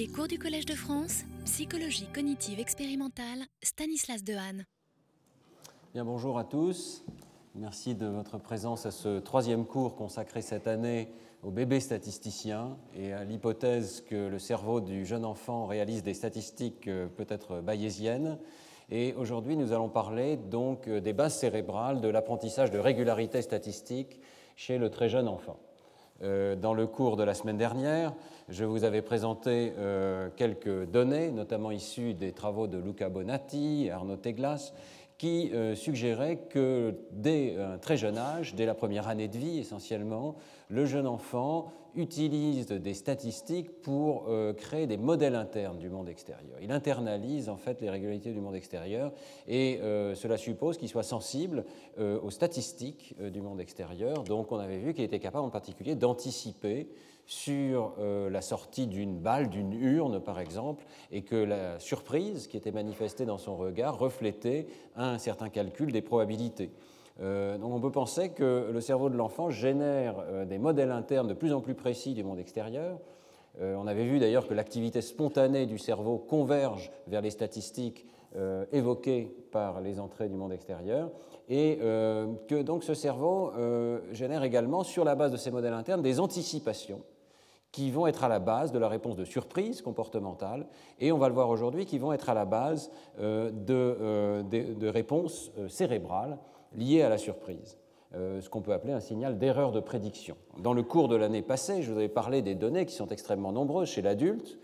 Les cours du Collège de France, psychologie cognitive expérimentale, Stanislas Dehaene. Bien, bonjour à tous. Merci de votre présence à ce troisième cours consacré cette année au bébé statisticien et à l'hypothèse que le cerveau du jeune enfant réalise des statistiques euh, peut-être bayésiennes. Et aujourd'hui, nous allons parler donc euh, des bases cérébrales de l'apprentissage de régularité statistique chez le très jeune enfant. Euh, dans le cours de la semaine dernière, je vous avais présenté quelques données, notamment issues des travaux de Luca Bonatti et Arnaud Teglas, qui euh, suggérait que dès un très jeune âge, dès la première année de vie essentiellement, le jeune enfant utilise des statistiques pour euh, créer des modèles internes du monde extérieur. Il internalise en fait les régularités du monde extérieur et euh, cela suppose qu'il soit sensible aux statistiques du monde extérieur. Donc on avait vu qu'il était capable en particulier d'anticiper sur euh, la sortie d'une balle, d'une urne par exemple, et que la surprise qui était manifestée dans son regard reflétait un certain calcul des probabilités. Euh, donc on peut penser que le cerveau de l'enfant génère euh, des modèles internes de plus en plus précis du monde extérieur. on avait vu d'ailleurs que l'activité spontanée du cerveau converge vers les statistiques évoquées par les entrées du monde extérieur, et que donc ce cerveau génère également, sur la base de ces modèles internes, des anticipations qui vont être à la base de la réponse de surprise comportementale, et on va le voir aujourd'hui, qui vont être à la base euh, euh, de, réponses euh, cérébrales liées à la surprise, ce qu'on peut appeler un signal d'erreur de prédiction. Dans le cours de l'année passée, je vous avais parlé des données qui sont extrêmement nombreuses chez l'adulte,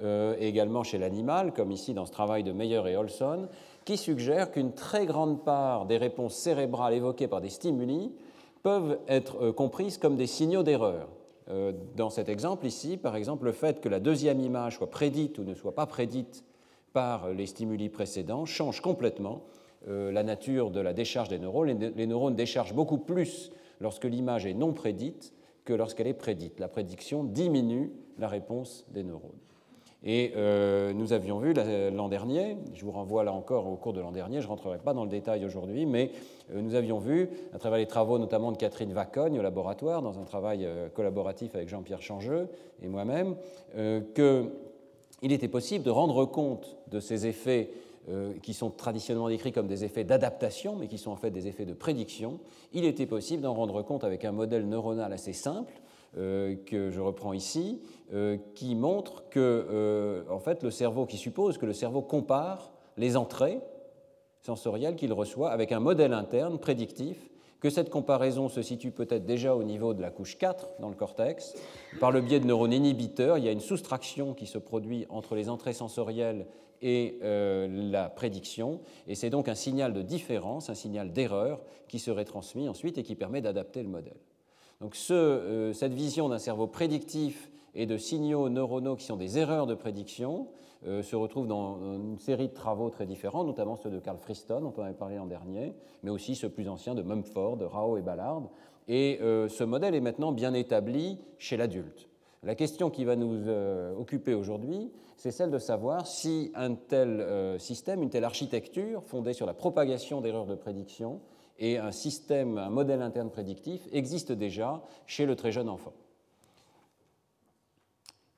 et également chez l'animal, comme ici dans ce travail de Meyer et Olson, qui suggèrent qu'une très grande part des réponses cérébrales évoquées par des stimuli peuvent être comprises comme des signaux d'erreur. Euh, dans cet exemple ici, par exemple, le fait que la deuxième image soit prédite ou ne soit pas prédite par les stimuli précédents change complètement euh, la nature de la décharge des neurones. Les neurones déchargent beaucoup plus lorsque l'image est non prédite que lorsqu'elle est prédite. La prédiction diminue la réponse des neurones. Et euh, nous avions vu l'an dernier, je vous renvoie là encore au cours de l'an dernier, je ne rentrerai pas dans le détail aujourd'hui, mais euh, nous avions vu, à travers les travaux notamment de Catherine Vacogne au laboratoire, dans un travail euh, collaboratif avec Jean-Pierre Changeux et moi-même, qu'il était possible de rendre compte de ces effets qui sont traditionnellement décrits comme des effets d'adaptation, mais qui sont en fait des effets de prédiction. Il était possible d'en rendre compte avec un modèle neuronal assez simple, euh, que je reprends ici, euh, qui montre que euh, en fait, le cerveau, qui suppose que le cerveau compare les entrées sensorielles qu'il reçoit avec un modèle interne prédictif, que cette comparaison se situe peut-être déjà au niveau de la couche 4 dans le cortex. Par le biais de neurones inhibiteurs, il y a une soustraction qui se produit entre les entrées sensorielles et la prédiction, et c'est donc un signal de différence, un signal d'erreur qui serait transmis ensuite et qui permet d'adapter le modèle. Donc euh, cette vision d'un cerveau prédictif et de signaux neuronaux qui sont des erreurs de prédiction euh, se retrouve dans une série de travaux très différents, notamment ceux de Carl Friston, dont on avait parlé l'an dernier, mais aussi ceux plus anciens de Mumford, de Rao et Ballard. Et euh, ce modèle est maintenant bien établi chez l'adulte. La question qui va nous occuper aujourd'hui, c'est celle de savoir si un tel système, une telle architecture fondée sur la propagation d'erreurs de prédiction, et un système, un modèle interne prédictif existe déjà chez le très jeune enfant.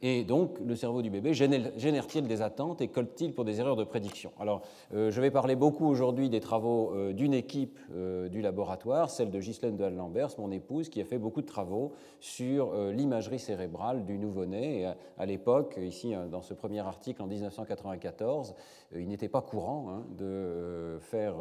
Et donc, le cerveau du bébé génère-t-il des attentes et colle-t-il pour des erreurs de prédiction? Alors, euh, je vais parler beaucoup aujourd'hui des travaux euh, d'une équipe euh, du laboratoire, celle de Ghislaine de Lambers, mon épouse, qui a fait beaucoup de travaux sur l'imagerie cérébrale du nouveau-né. à, l'époque, ici, dans ce premier article en 1994, il n'était pas courant hein, de faire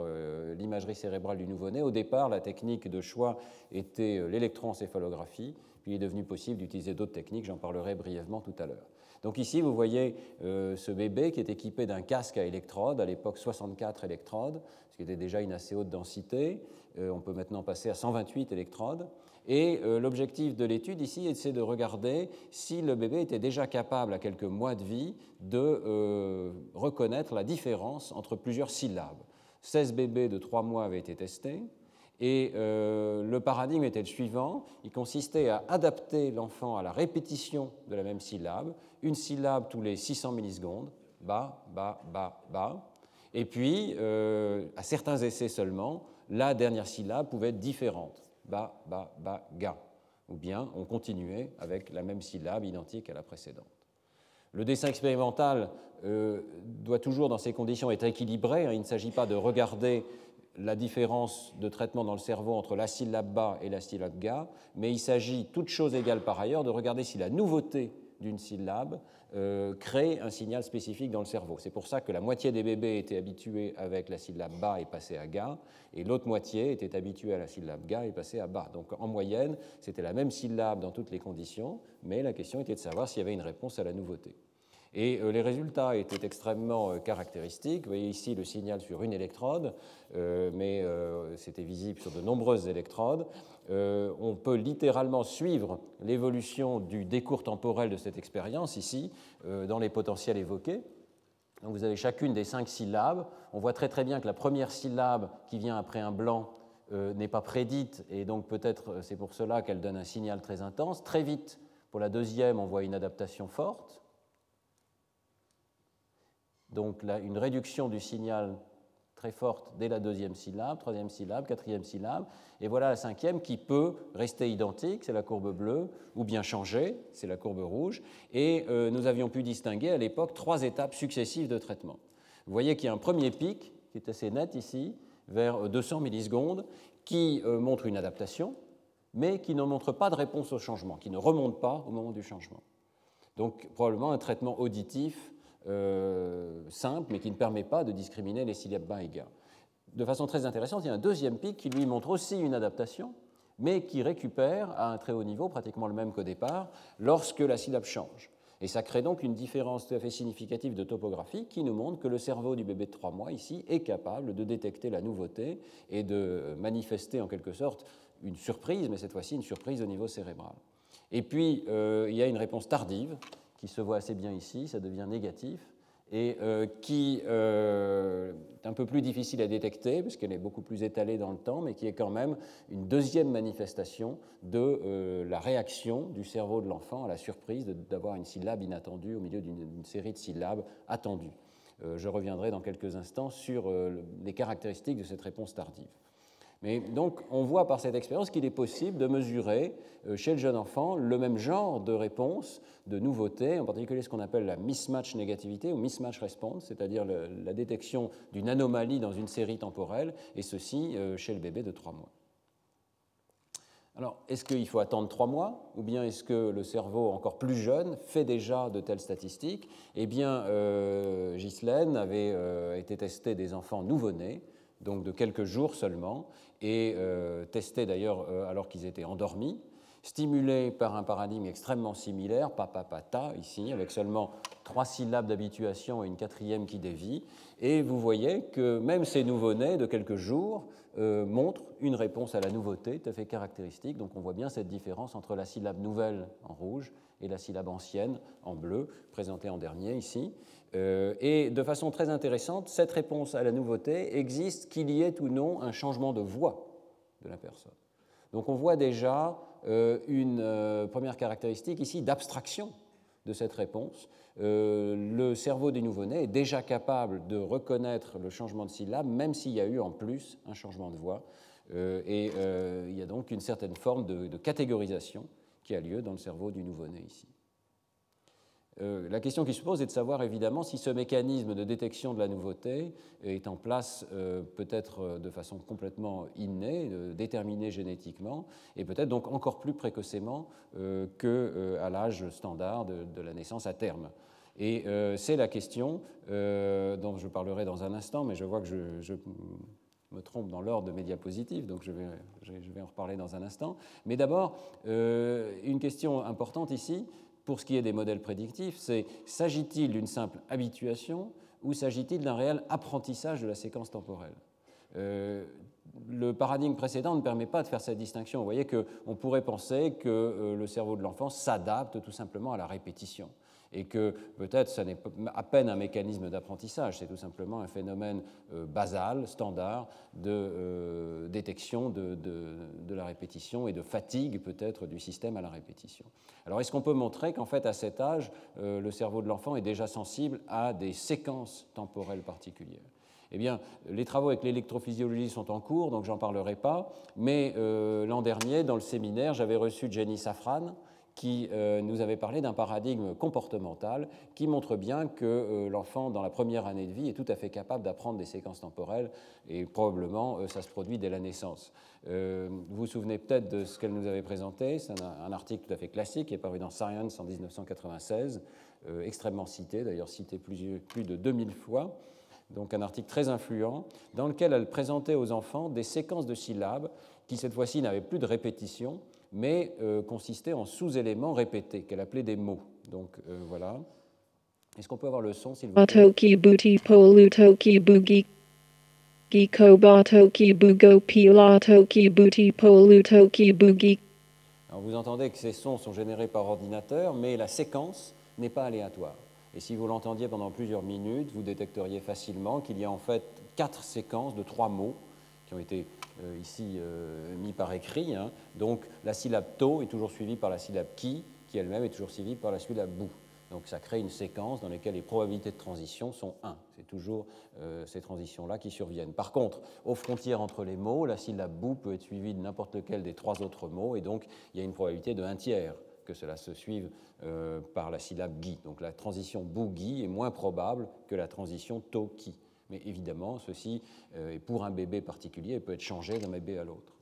l'imagerie cérébrale du nouveau-né. Au départ, la technique de choix était l'électroencéphalographie il est devenu possible d'utiliser d'autres techniques, j'en parlerai brièvement tout à l'heure. Donc ici, vous voyez euh, ce bébé qui est équipé d'un casque à électrodes, à l'époque 64 électrodes, ce qui était déjà une assez haute densité. Euh, on peut maintenant passer à 128 électrodes. Et euh, l'objectif de l'étude ici, c'est de regarder si le bébé était déjà capable, à quelques mois de vie, de reconnaître la différence entre plusieurs syllabes. 16 bébés de 3 mois avaient été testés. Et euh, le paradigme était le suivant, il consistait à adapter l'enfant à la répétition de la même syllabe, une syllabe tous les 600 millisecondes, ba, ba, ba, ba, et puis, euh, à certains essais seulement, la dernière syllabe pouvait être différente, ba, ba, ba, ga, ou bien on continuait avec la même syllabe identique à la précédente. Le dessin expérimental euh, doit toujours, dans ces conditions, être équilibré. Hein. Il ne s'agit pas de regarder la différence de traitement dans le cerveau entre la syllabe bas et la syllabe ga, mais il s'agit, toute chose égale par ailleurs, de regarder si la nouveauté d'une syllabe euh, crée un signal spécifique dans le cerveau. C'est pour ça que la moitié des bébés étaient habitués avec la syllabe bas et passaient à ga, et l'autre moitié était habituée à la syllabe ga et passait à bas. Donc en moyenne, c'était la même syllabe dans toutes les conditions, mais la question était de savoir s'il y avait une réponse à la nouveauté. Et euh, les résultats étaient extrêmement euh, caractéristiques. Vous voyez ici le signal sur une électrode, euh, mais c'était visible sur de nombreuses électrodes. on peut littéralement suivre l'évolution du décours temporel de cette expérience ici, dans les potentiels évoqués. Donc vous avez chacune des cinq syllabes. On voit très très bien que la première syllabe qui vient après un blanc n'est pas prédite, et donc peut-être c'est pour cela qu'elle donne un signal très intense. Très vite, pour la deuxième, on voit une adaptation forte donc là, une réduction du signal très forte dès la deuxième syllabe, troisième syllabe, quatrième syllabe, et voilà la cinquième qui peut rester identique, c'est la courbe bleue, ou bien changer, c'est la courbe rouge, et euh, nous avions pu distinguer à l'époque trois étapes successives de traitement. Vous voyez qu'il y a un premier pic, qui est assez net ici, vers 200 millisecondes, qui euh, montre une adaptation, mais qui ne montre pas de réponse au changement, qui ne remonte pas au moment du changement. Donc probablement un traitement auditif euh, simple, mais qui ne permet pas de discriminer les syllabes bas et. De façon très intéressante, il y a un deuxième pic qui lui montre aussi une adaptation, mais qui récupère à un très haut niveau, pratiquement le même qu'au départ, lorsque la syllabe change. Et ça crée donc une différence tout à fait significative de topographie qui nous montre que le cerveau du bébé de 3 mois, ici, est capable de détecter la nouveauté et de manifester en quelque sorte une surprise, mais cette fois-ci une surprise au niveau cérébral. Et puis, euh, il y a une réponse tardive qui se voit assez bien ici, ça devient négatif, et euh, qui euh, est un peu plus difficile à détecter, puisqu'elle est beaucoup plus étalée dans le temps, mais qui est quand même une deuxième manifestation de euh, la réaction du cerveau de l'enfant à la surprise d'avoir une syllabe inattendue au milieu d'une série de syllabes attendues. je reviendrai dans quelques instants sur les caractéristiques de cette réponse tardive. Mais donc, on voit par cette expérience qu'il est possible de mesurer euh, chez le jeune enfant le même genre de réponse, de nouveauté, en particulier ce qu'on appelle la mismatch négativité ou mismatch response, c'est-à-dire la détection d'une anomalie dans une série temporelle, et ceci euh, chez le bébé de 3 mois. Alors, est-ce qu'il faut attendre 3 mois, ou bien est-ce que le cerveau encore plus jeune fait déjà de telles statistiques? Eh bien, euh, Ghislaine avait euh, été testé des enfants nouveau-nés donc de quelques jours seulement, et euh, testés d'ailleurs euh, alors qu'ils étaient endormis, stimulés par un paradigme extrêmement similaire, papa-pata, ici, avec seulement trois syllabes d'habituation et une quatrième qui dévie. Et vous voyez que même ces nouveau-nés de quelques jours euh, montrent une réponse à la nouveauté tout à fait caractéristique. Donc on voit bien cette différence entre la syllabe nouvelle en rouge et la syllabe ancienne en bleu, présentée en dernier ici. Euh, et de façon très intéressante, cette réponse à la nouveauté existe qu'il y ait ou non un changement de voix de la personne. Donc on voit déjà euh, une euh, première caractéristique ici d'abstraction de cette réponse. le cerveau des nouveau-nés est déjà capable de reconnaître le changement de syllabe, même s'il y a eu en plus un changement de voix. et il y a donc une certaine forme de catégorisation qui a lieu dans le cerveau du nouveau-né ici. Euh, la question qui se pose est de savoir évidemment si ce mécanisme de détection de la nouveauté est en place euh, peut-être euh, de façon complètement innée, déterminée génétiquement, et peut-être donc encore plus précocement qu'à l'âge standard de, la naissance à terme. Et c'est la question dont je parlerai dans un instant, mais je vois que je, me trompe dans l'ordre de mes diapositives, donc je vais, je vais, en reparler dans un instant. Mais d'abord, une question importante ici, pour ce qui est des modèles prédictifs, c'est s'agit-il d'une simple habituation ou s'agit-il d'un réel apprentissage de la séquence temporelle? Euh, le paradigme précédent ne permet pas de faire cette distinction. Vous voyez qu'on pourrait penser que euh, le cerveau de l'enfant s'adapte tout simplement à la répétition et que peut-être ce n'est à peine un mécanisme d'apprentissage, c'est tout simplement un phénomène euh, basal, standard, de euh, détection de, la répétition et de fatigue peut-être du système à la répétition. Alors est-ce qu'on peut montrer qu'en fait à cet âge, euh, le cerveau de l'enfant est déjà sensible à des séquences temporelles particulières? Eh bien, les travaux avec l'électrophysiologie sont en cours, donc j'en parlerai pas. Mais l'an dernier, dans le séminaire, j'avais reçu Jenny Safran, qui euh, nous avait parlé d'un paradigme comportemental qui montre bien que euh, l'enfant, dans la première année de vie, est tout à fait capable d'apprendre des séquences temporelles et probablement euh, ça se produit dès la naissance. vous vous souvenez peut-être de ce qu'elle nous avait présenté, c'est un, article tout à fait classique qui est paru dans Science en 1996, extrêmement cité, d'ailleurs cité plus, plus de 2000 fois donc un article très influent, dans lequel elle présentait aux enfants des séquences de syllabes qui cette fois-ci n'avaient plus de répétition, mais euh, consistait en sous-éléments répétés, qu'elle appelait des mots. Donc euh, voilà. Est-ce qu'on peut avoir le son, s'il plaît? Alors vous entendez que ces sons sont générés par ordinateur, mais la séquence n'est pas aléatoire. Et si vous l'entendiez pendant plusieurs minutes, vous détecteriez facilement qu'il y a en fait quatre séquences de trois mots qui ont été euh, ici euh, mis par écrit. Hein. Donc la syllabe to est toujours suivie par la syllabe qui, qui elle-même est toujours suivie par la syllabe bou. Donc ça crée une séquence dans laquelle les probabilités de transition sont 1. C'est toujours euh, ces transitions-là qui surviennent. Par contre, aux frontières entre les mots, la syllabe bou peut être suivie de n'importe lequel des trois autres mots, et donc il y a une probabilité de 1 tiers que cela se suive par la syllabe gui. Donc la transition bou-gui est moins probable que la transition to-ki. Mais évidemment, ceci euh, pour un bébé particulier peut être changé d'un bébé à l'autre.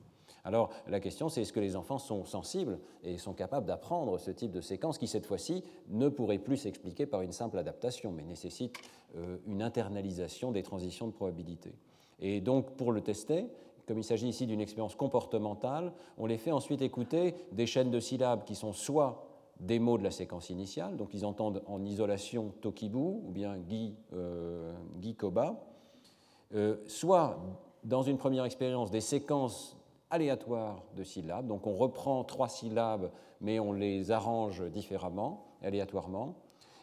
Alors la question, c'est est-ce que les enfants sont sensibles et sont capables d'apprendre ce type de séquence qui, cette fois-ci, ne pourrait plus s'expliquer par une simple adaptation, mais nécessite euh, une internalisation des transitions de probabilité. Et donc, pour le tester, comme il s'agit ici d'une expérience comportementale, on les fait ensuite écouter des chaînes de syllabes qui sont soit des mots de la séquence initiale, donc ils entendent en isolation Tokibu ou bien Guy, euh, Koba, euh, soit dans une première expérience des séquences aléatoires de syllabes, donc on reprend trois syllabes mais on les arrange différemment, aléatoirement,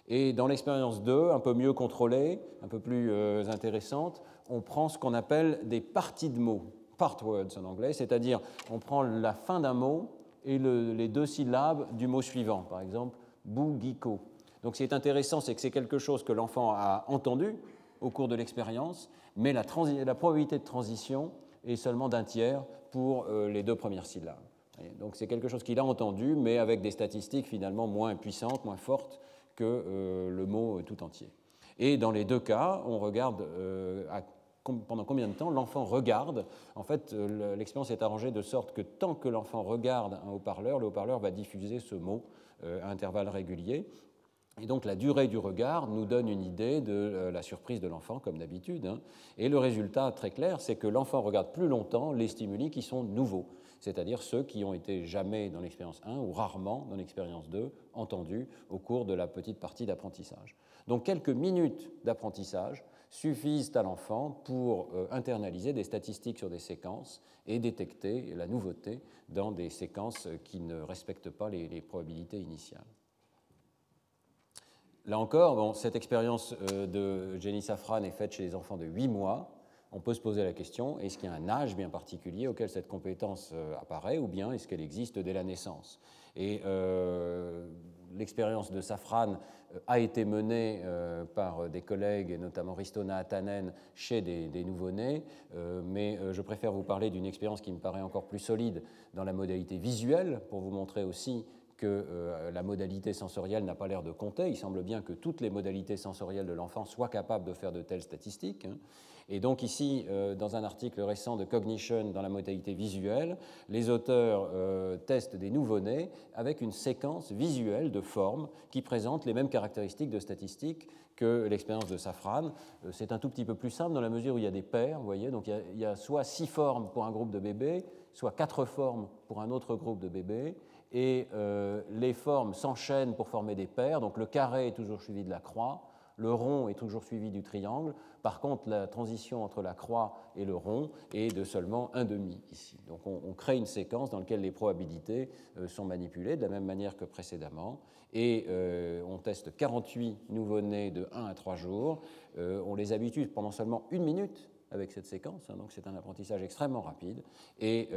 et dans l'expérience 2, un peu mieux contrôlée, un peu plus euh, intéressante, on prend ce qu'on appelle des parties de mots, part words en anglais, c'est-à-dire on prend la fin d'un mot et les deux syllabes du mot suivant, par exemple bougiko. Donc ce qui est intéressant, c'est que c'est quelque chose que l'enfant a entendu au cours de l'expérience, mais la, probabilité de transition est seulement d'un tiers pour euh, les deux premières syllabes. donc c'est quelque chose qu'il a entendu, mais avec des statistiques finalement moins puissantes, moins fortes que euh, le mot tout entier. Et dans les deux cas, on regarde euh, à pendant combien de temps l'enfant regarde? En fait, euh, l'expérience est arrangée de sorte que tant que l'enfant regarde un haut-parleur, le haut-parleur va diffuser ce mot euh, à intervalles réguliers. Et donc la durée du regard nous donne une idée de euh, la surprise de l'enfant, comme d'habitude. Hein. Et le résultat très clair, c'est que l'enfant regarde plus longtemps les stimuli qui sont nouveaux, c'est-à-dire ceux qui ont été jamais dans l'expérience 1 ou rarement dans l'expérience 2 entendus au cours de la petite partie d'apprentissage. Donc quelques minutes d'apprentissage suffisent à l'enfant pour euh, internaliser des statistiques sur des séquences et détecter la nouveauté dans des séquences qui ne respectent pas les, probabilités initiales. Là encore, cette expérience euh, de Jenny Safran est faite chez les enfants de 8 mois. On peut se poser la question, est-ce qu'il y a un âge bien particulier auquel cette compétence euh, apparaît ou bien est-ce qu'elle existe dès la naissance? L'expérience de Safran euh, a été menée euh, par des collègues, et notamment Ristona Atanen, chez des, des nouveau-nés, euh, mais je préfère vous parler d'une expérience qui me paraît encore plus solide dans la modalité visuelle, pour vous montrer aussi que la modalité sensorielle n'a pas l'air de compter. Il semble bien que toutes les modalités sensorielles de l'enfant soient capables de faire de telles statistiques. Hein. Et donc ici, euh, dans un article récent de Cognition dans la modalité visuelle, les auteurs euh, testent des nouveau-nés avec une séquence visuelle de formes qui présente les mêmes caractéristiques de statistiques que l'expérience de Safran. Euh, c'est un tout petit peu plus simple dans la mesure où il y a des paires, vous voyez, donc il y a, soit six formes pour un groupe de bébés, soit quatre formes pour un autre groupe de bébés, et les formes s'enchaînent pour former des paires, donc le carré est toujours suivi de la croix, le rond est toujours suivi du triangle. Par contre, la transition entre la croix et le rond est de seulement un demi ici. Donc on, crée une séquence dans laquelle les probabilités euh, sont manipulées de la même manière que précédemment. Et euh, on teste 48 nouveau-nés de 1 à 3 jours. Euh, on les habitue pendant seulement une minute avec cette séquence, hein, donc c'est un apprentissage extrêmement rapide. Et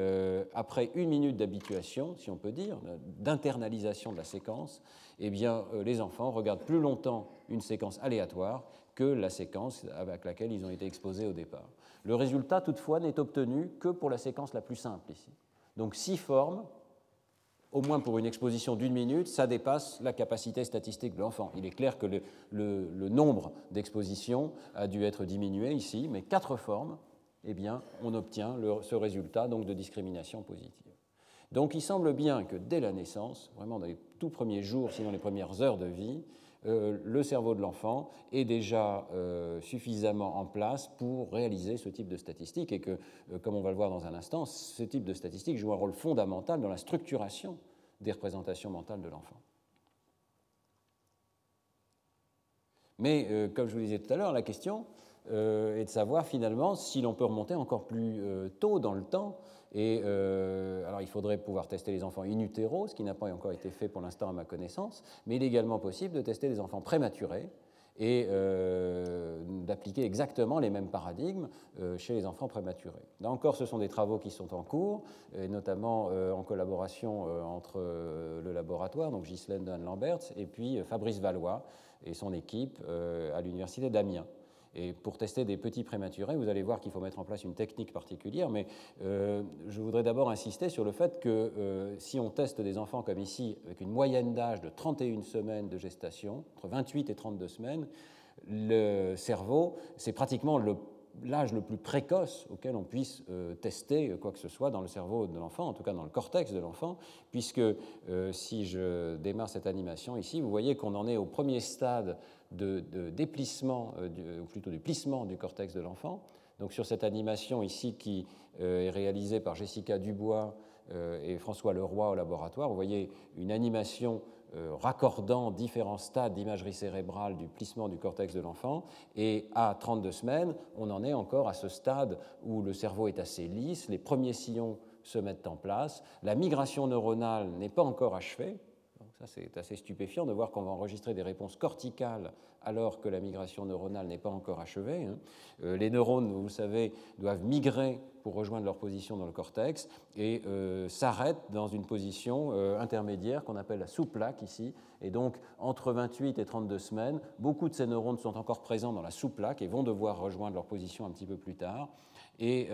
après une minute d'habituation, si on peut dire, d'internalisation de la séquence, eh bien, les enfants regardent plus longtemps une séquence aléatoire que la séquence avec laquelle ils ont été exposés au départ. Le résultat, toutefois, n'est obtenu que pour la séquence la plus simple ici. Donc six formes au moins pour une exposition d'une minute, ça dépasse la capacité statistique de l'enfant. Il est clair que le, nombre d'expositions a dû être diminué ici, mais quatre formes, eh bien, on obtient ce résultat donc de discrimination positive. Donc il semble bien que dès la naissance, vraiment dans les tout premiers jours, sinon les premières heures de vie, le cerveau de l'enfant est déjà euh, suffisamment en place pour réaliser ce type de statistiques et que, euh, comme on va le voir dans un instant, ce type de statistiques joue un rôle fondamental dans la structuration des représentations mentales de l'enfant. Mais, comme je vous disais tout à l'heure, la question est de savoir finalement si l'on peut remonter encore plus tôt dans le temps et euh, alors, il faudrait pouvoir tester les enfants in utero, ce qui n'a pas encore été fait pour l'instant à ma connaissance, mais il est également possible de tester des enfants prématurés et euh, d'appliquer exactement les mêmes paradigmes euh, chez les enfants prématurés. Là encore, ce sont des travaux qui sont en cours, et notamment en collaboration entre le laboratoire, donc Ghislaine Dunn-Lamberts, et puis Fabrice Valois et son équipe à l'Université d'Amiens. Et pour tester des petits prématurés, vous allez voir qu'il faut mettre en place une technique particulière, mais euh, je voudrais d'abord insister sur le fait que euh, si on teste des enfants comme ici, avec une moyenne d'âge de 31 semaines de gestation, entre 28 et 32 semaines, le cerveau, c'est pratiquement l'âge le plus précoce auquel on puisse euh, tester quoi que ce soit dans le cerveau de l'enfant, en tout cas dans le cortex de l'enfant, puisque si je démarre cette animation ici, vous voyez qu'on en est au premier stade de, déplissement, euh, ou plutôt du plissement du cortex de l'enfant. Donc sur cette animation ici qui est réalisée par Jessica Dubois et François Leroy au laboratoire, vous voyez une animation euh, raccordant différents stades d'imagerie cérébrale du plissement du cortex de l'enfant. Et à 32 semaines, on en est encore à ce stade où le cerveau est assez lisse, les premiers sillons se mettent en place, la migration neuronale n'est pas encore achevée, c'est assez stupéfiant de voir qu'on va enregistrer des réponses corticales alors que la migration neuronale n'est pas encore achevée. Hein. Euh, les neurones, vous le savez, doivent migrer pour rejoindre leur position dans le cortex et euh, s'arrêtent dans une position euh, intermédiaire qu'on appelle la sous-plaque ici. Et donc, entre 28 et 32 semaines, beaucoup de ces neurones sont encore présents dans la sous-plaque et vont devoir rejoindre leur position un petit peu plus tard. Et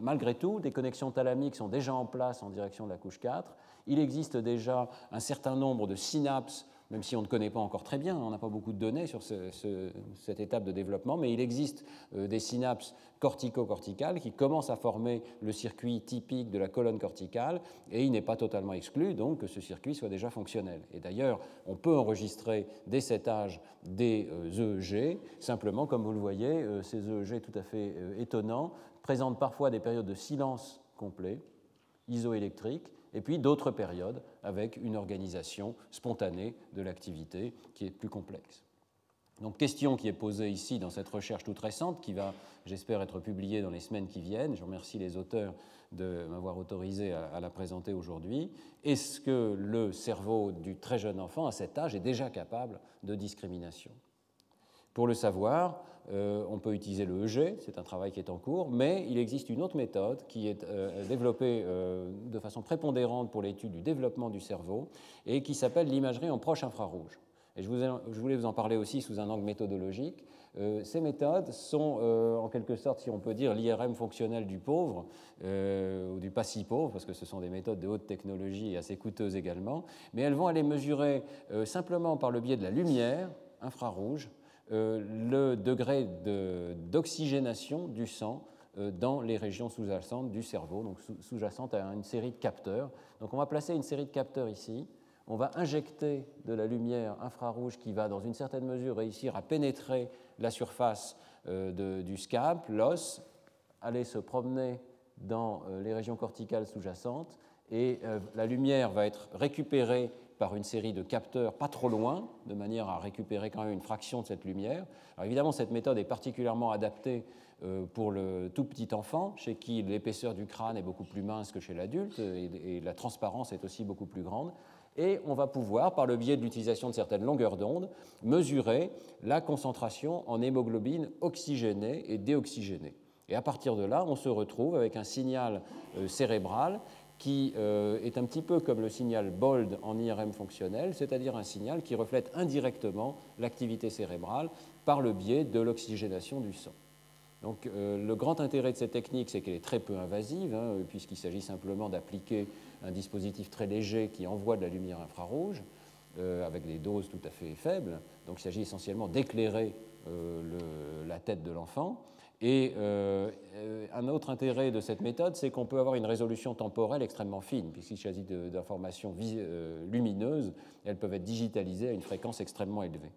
malgré tout, des connexions thalamiques sont déjà en place en direction de la couche 4 il existe déjà un certain nombre de synapses, même si on ne connaît pas encore très bien, on n'a pas beaucoup de données sur cette étape de développement, mais il existe euh, des synapses cortico-corticales qui commencent à former le circuit typique de la colonne corticale, et il n'est pas totalement exclu donc que ce circuit soit déjà fonctionnel. Et d'ailleurs, on peut enregistrer dès cet âge des EEG, euh, simplement, comme vous le voyez, euh, ces EEG tout à fait étonnants présentent parfois des périodes de silence complet, isoélectrique, et puis d'autres périodes avec une organisation spontanée de l'activité qui est plus complexe. Donc question qui est posée ici dans cette recherche toute récente, qui va, j'espère, être publiée dans les semaines qui viennent. Je remercie les auteurs de m'avoir autorisé à, la présenter aujourd'hui. Est-ce que le cerveau du très jeune enfant à cet âge est déjà capable de discrimination? Pour le savoir, euh, on peut utiliser le EG, c'est un travail qui est en cours, mais il existe une autre méthode qui est euh, développée euh, de façon prépondérante pour l'étude du développement du cerveau et qui s'appelle l'imagerie en proche infrarouge. Et je, voulais vous en parler aussi sous un angle méthodologique. ces méthodes sont en quelque sorte, si on peut dire, l'IRM fonctionnel du pauvre ou du pas si pauvre, parce que ce sont des méthodes de haute technologie et assez coûteuses également, mais elles vont aller mesurer simplement par le biais de la lumière infrarouge le degré d'oxygénation du sang euh, dans les régions sous-jacentes du cerveau, donc sous-jacentes à une série de capteurs. Donc on va placer une série de capteurs ici, on va injecter de la lumière infrarouge qui va dans une certaine mesure réussir à pénétrer la surface euh, du scalp, l'os, aller se promener dans les régions corticales sous-jacentes et la lumière va être récupérée par une série de capteurs pas trop loin, de manière à récupérer quand même une fraction de cette lumière. Alors évidemment, cette méthode est particulièrement adaptée euh, pour le tout petit enfant, chez qui l'épaisseur du crâne est beaucoup plus mince que chez l'adulte, et, la transparence est aussi beaucoup plus grande. Et on va pouvoir, par le biais de l'utilisation de certaines longueurs d'onde, mesurer la concentration en hémoglobine oxygénée et déoxygénée. Et à partir de là, on se retrouve avec un signal euh, cérébral qui euh, est un petit peu comme le signal BOLD en IRM fonctionnel, c'est-à-dire un signal qui reflète indirectement l'activité cérébrale par le biais de l'oxygénation du sang. Donc, euh, le grand intérêt de cette technique, c'est qu'elle est très peu invasive, hein, puisqu'il s'agit simplement d'appliquer un dispositif très léger qui envoie de la lumière infrarouge avec des doses tout à fait faibles. Donc il s'agit essentiellement d'éclairer la tête de l'enfant. Et euh, un autre intérêt de cette méthode, c'est qu'on peut avoir une résolution temporelle extrêmement fine, puisqu'il s'agit d'informations euh, lumineuses, elles peuvent être digitalisées à une fréquence extrêmement élevée.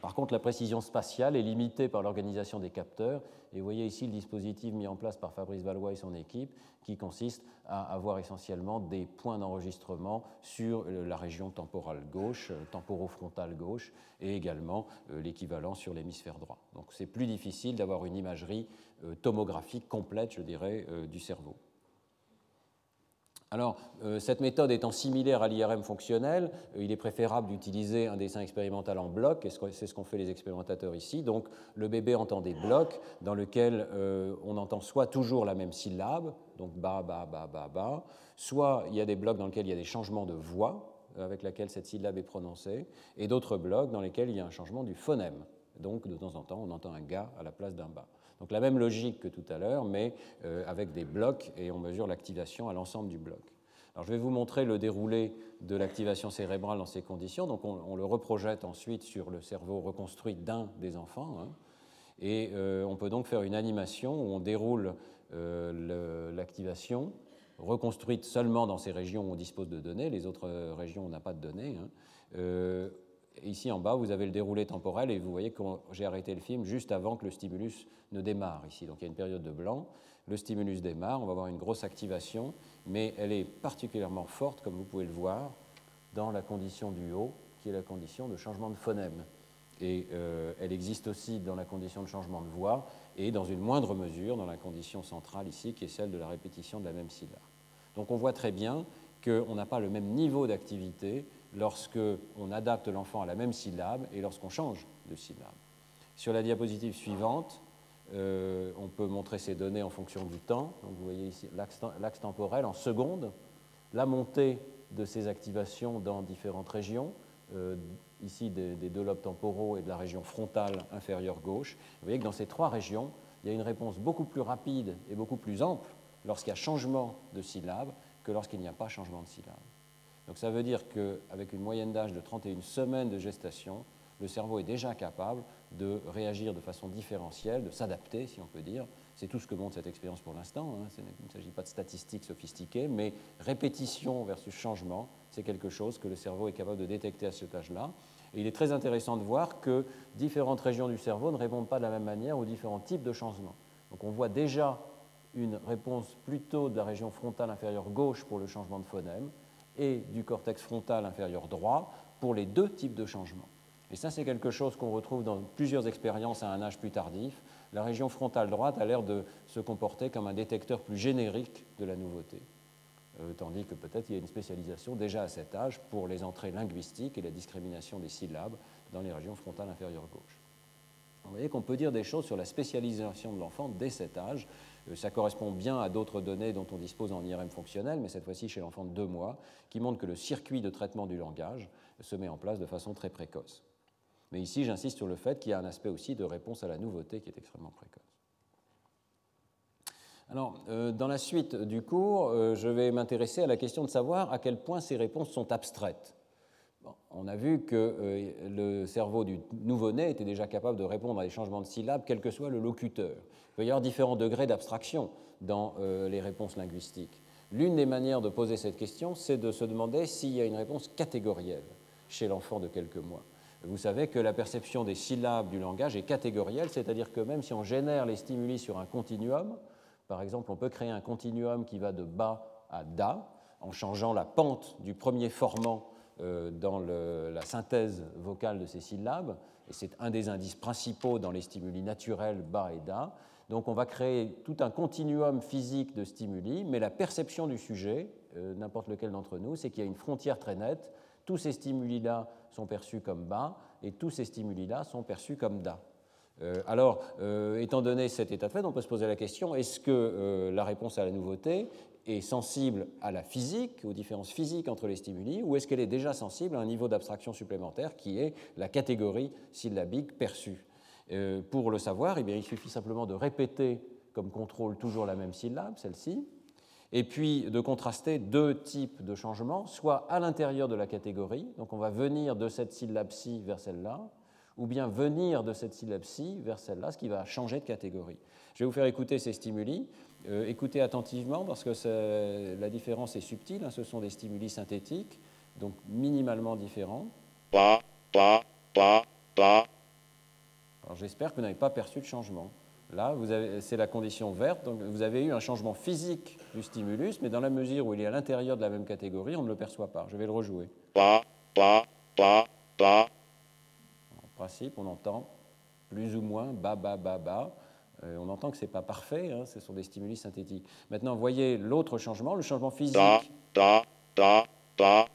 Par contre, la précision spatiale est limitée par l'organisation des capteurs. Et vous voyez ici le dispositif mis en place par Fabrice Valois et son équipe, qui consiste à avoir essentiellement des points d'enregistrement sur euh, la région temporale gauche, euh, temporofrontale gauche, et également euh, l'équivalent sur l'hémisphère droit. Donc c'est plus difficile d'avoir une imagerie tomographique complète, je dirais, du cerveau. Alors, euh, cette méthode étant similaire à l'IRM fonctionnel, euh, il est préférable d'utiliser un dessin expérimental en bloc, et c'est ce qu'ont fait les expérimentateurs ici. Donc, le bébé entend des blocs dans lesquels euh, on entend soit toujours la même syllabe, donc ba, ba, ba, ba, ba, soit il y a des blocs dans lesquels il y a des changements de voix avec laquelle cette syllabe est prononcée, et d'autres blocs dans lesquels il y a un changement du phonème. Donc, de temps en temps, on entend un ga à la place d'un ba. Donc la même logique que tout à l'heure, mais euh, avec des blocs et on mesure l'activation à l'ensemble du bloc. Alors je vais vous montrer le déroulé de l'activation cérébrale dans ces conditions. Donc on, le reprojette ensuite sur le cerveau reconstruit d'un des enfants. Hein. et euh, on peut donc faire une animation où on déroule euh, l'activation reconstruite seulement dans ces régions où on dispose de données. Les autres régions, on n'a pas de données. Hein ici en bas, vous avez le déroulé temporel et vous voyez que j'ai arrêté le film juste avant que le stimulus ne démarre ici. Donc il y a une période de blanc, le stimulus démarre, on va avoir une grosse activation, mais elle est particulièrement forte, comme vous pouvez le voir, dans la condition du haut, qui est la condition de changement de phonème. Et euh, elle existe aussi dans la condition de changement de voix et dans une moindre mesure dans la condition centrale ici, qui est celle de la répétition de la même syllabe. Donc on voit très bien qu'on n'a pas le même niveau d'activité lorsque on adapte l'enfant à la même syllabe et lorsqu'on change de syllabe. Sur la diapositive suivante, euh, on peut montrer ces données en fonction du temps. Donc vous voyez ici l'axe temporel en secondes, la montée de ces activations dans différentes régions, euh, ici des, des, deux lobes temporaux et de la région frontale inférieure gauche. Vous voyez que dans ces trois régions, il y a une réponse beaucoup plus rapide et beaucoup plus ample lorsqu'il y a changement de syllabe que lorsqu'il n'y a pas changement de syllabe. Donc ça veut dire qu'avec une moyenne d'âge de 31 semaines de gestation, le cerveau est déjà capable de réagir de façon différentielle, de s'adapter, si on peut dire. C'est tout ce que montre cette expérience pour l'instant. Hein. Il ne s'agit pas de statistiques sophistiquées, mais répétition versus changement, c'est quelque chose que le cerveau est capable de détecter à cet âge-là. Et il est très intéressant de voir que différentes régions du cerveau ne répondent pas de la même manière aux différents types de changements. Donc on voit déjà une réponse plutôt de la région frontale inférieure gauche pour le changement de phonème, et du cortex frontal inférieur droit pour les deux types de changements. Et ça, c'est quelque chose qu'on retrouve dans plusieurs expériences à un âge plus tardif. La région frontale droite a l'air de se comporter comme un détecteur plus générique de la nouveauté, euh, tandis que peut-être il y a une spécialisation déjà à cet âge pour les entrées linguistiques et la discrimination des syllabes dans les régions frontales inférieures gauche. Vous voyez qu'on peut dire des choses sur la spécialisation de l'enfant dès cet âge, ça correspond bien à d'autres données dont on dispose en IRM fonctionnel, mais cette fois-ci chez l'enfant de deux mois, qui montrent que le circuit de traitement du langage se met en place de façon très précoce. Mais ici, j'insiste sur le fait qu'il y a un aspect aussi de réponse à la nouveauté qui est extrêmement précoce. Alors, euh, dans la suite du cours, euh, je vais m'intéresser à la question de savoir à quel point ces réponses sont abstraites on a vu que euh, le cerveau du nouveau-né était déjà capable de répondre à des changements de syllabes, quel que soit le locuteur. Il peut y avoir différents degrés d'abstraction dans euh, les réponses linguistiques. L'une des manières de poser cette question, c'est de se demander s'il y a une réponse catégorielle chez l'enfant de quelques mois. Vous savez que la perception des syllabes du langage est catégorielle, c'est-à-dire que même si on génère les stimuli sur un continuum, par exemple, on peut créer un continuum qui va de bas à da, en changeant la pente du premier formant euh, dans la synthèse vocale de ces syllabes, c'est un des indices principaux dans les stimuli naturels bas et da. Donc on va créer tout un continuum physique de stimuli, mais la perception du sujet, euh, n'importe lequel d'entre nous, c'est qu'il y a une frontière très nette. Tous ces stimuli-là sont perçus comme bas, et tous ces stimuli-là sont perçus comme da. Euh, alors, étant donné cet état de fait, on peut se poser la question est-ce que la réponse à la nouveauté est sensible à la physique, aux différences physiques entre les stimuli, ou est-ce qu'elle est déjà sensible à un niveau d'abstraction supplémentaire qui est la catégorie syllabique perçue euh, Pour le savoir, eh il suffit simplement de répéter comme contrôle toujours la même syllabe, celle-ci, et puis de contraster deux types de changements, soit à l'intérieur de la catégorie, donc on va venir de cette syllabe-ci vers celle-là, ou bien venir de cette syllabe-ci vers celle-là, ce qui va changer de catégorie. Je vais vous faire écouter ces stimuli. Euh, écoutez attentivement parce que la différence est subtile. Hein. ce sont des stimuli synthétiques, donc minimalement différents. J'espère que vous n'avez pas perçu de changement. Là, c'est la condition verte, donc vous avez eu un changement physique du stimulus, mais dans la mesure où il est à l'intérieur de la même catégorie, on ne le perçoit pas. Je vais le rejouer. En principe, on entend plus ou moins ba, ba, ba, ba. Euh, on entend que ce n'est pas parfait, hein, ce sont des stimuli synthétiques. Maintenant, voyez l'autre changement, le changement physique. Da, da, da,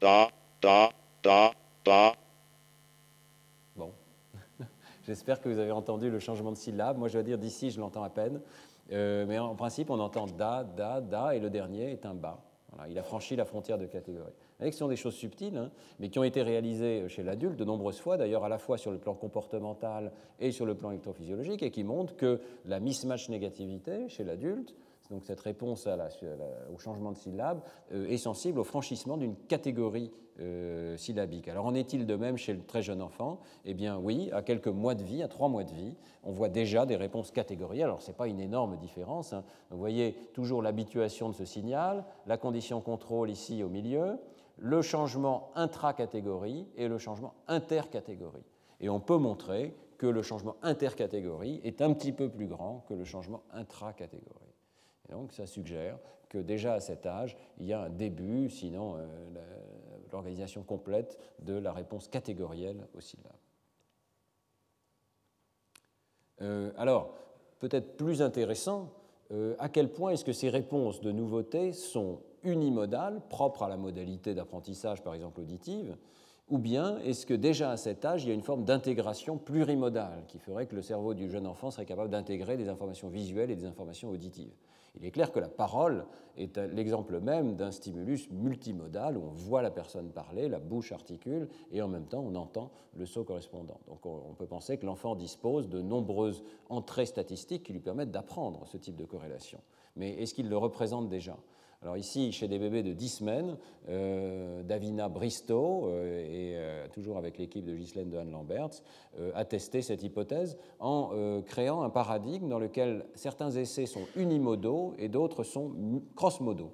da, da, da, da. Bon, j'espère que vous avez entendu le changement de syllabe. Moi, je dois dire d'ici, je l'entends à peine. Euh, mais en principe, on entend da, da, da, et le dernier est un ba. Il a franchi la frontière de catégorie. Ce sont des choses subtiles, hein, mais qui ont été réalisées chez l'adulte de nombreuses fois, d'ailleurs à la fois sur le plan comportemental et sur le plan électrophysiologique, et qui montrent que la mismatch négativité chez l'adulte donc cette réponse au changement de syllabe, euh, est sensible au franchissement d'une catégorie euh, syllabique. Alors en est-il de même chez le très jeune enfant? Eh bien oui, à quelques mois de vie, à trois mois de vie, on voit déjà des réponses catégorielles. Alors ce n'est pas une énorme différence. Hein. Vous voyez toujours l'habituation de ce signal, la condition contrôle ici au milieu, le changement intracatégorie et le changement intercatégorie. Et on peut montrer que le changement intercatégorie est un petit peu plus grand que le changement intracatégorie donc ça suggère que déjà à cet âge, il y a un début, sinon euh, l'organisation complète de la réponse catégorielle aux syllabes. Euh, alors, peut-être plus intéressant, euh, à quel point est-ce que ces réponses de nouveauté sont unimodales, propres à la modalité d'apprentissage, par exemple auditive, ou bien est-ce que déjà à cet âge, il y a une forme d'intégration plurimodale qui ferait que le cerveau du jeune enfant serait capable d'intégrer des informations visuelles et des informations auditives? Il est clair que la parole est l'exemple même d'un stimulus multimodal où on voit la personne parler, la bouche articule et en même temps on entend le saut correspondant. Donc on peut penser que l'enfant dispose de nombreuses entrées statistiques qui lui permettent d'apprendre ce type de corrélation. Mais est-ce qu'il le représente déjà? Alors ici, chez des bébés de 10 semaines, euh, Davina Bristow, euh, et euh, toujours avec l'équipe de Ghislaine de Lamberts, a testé cette hypothèse en créant un paradigme dans lequel certains essais sont unimodaux et d'autres sont crossmodaux,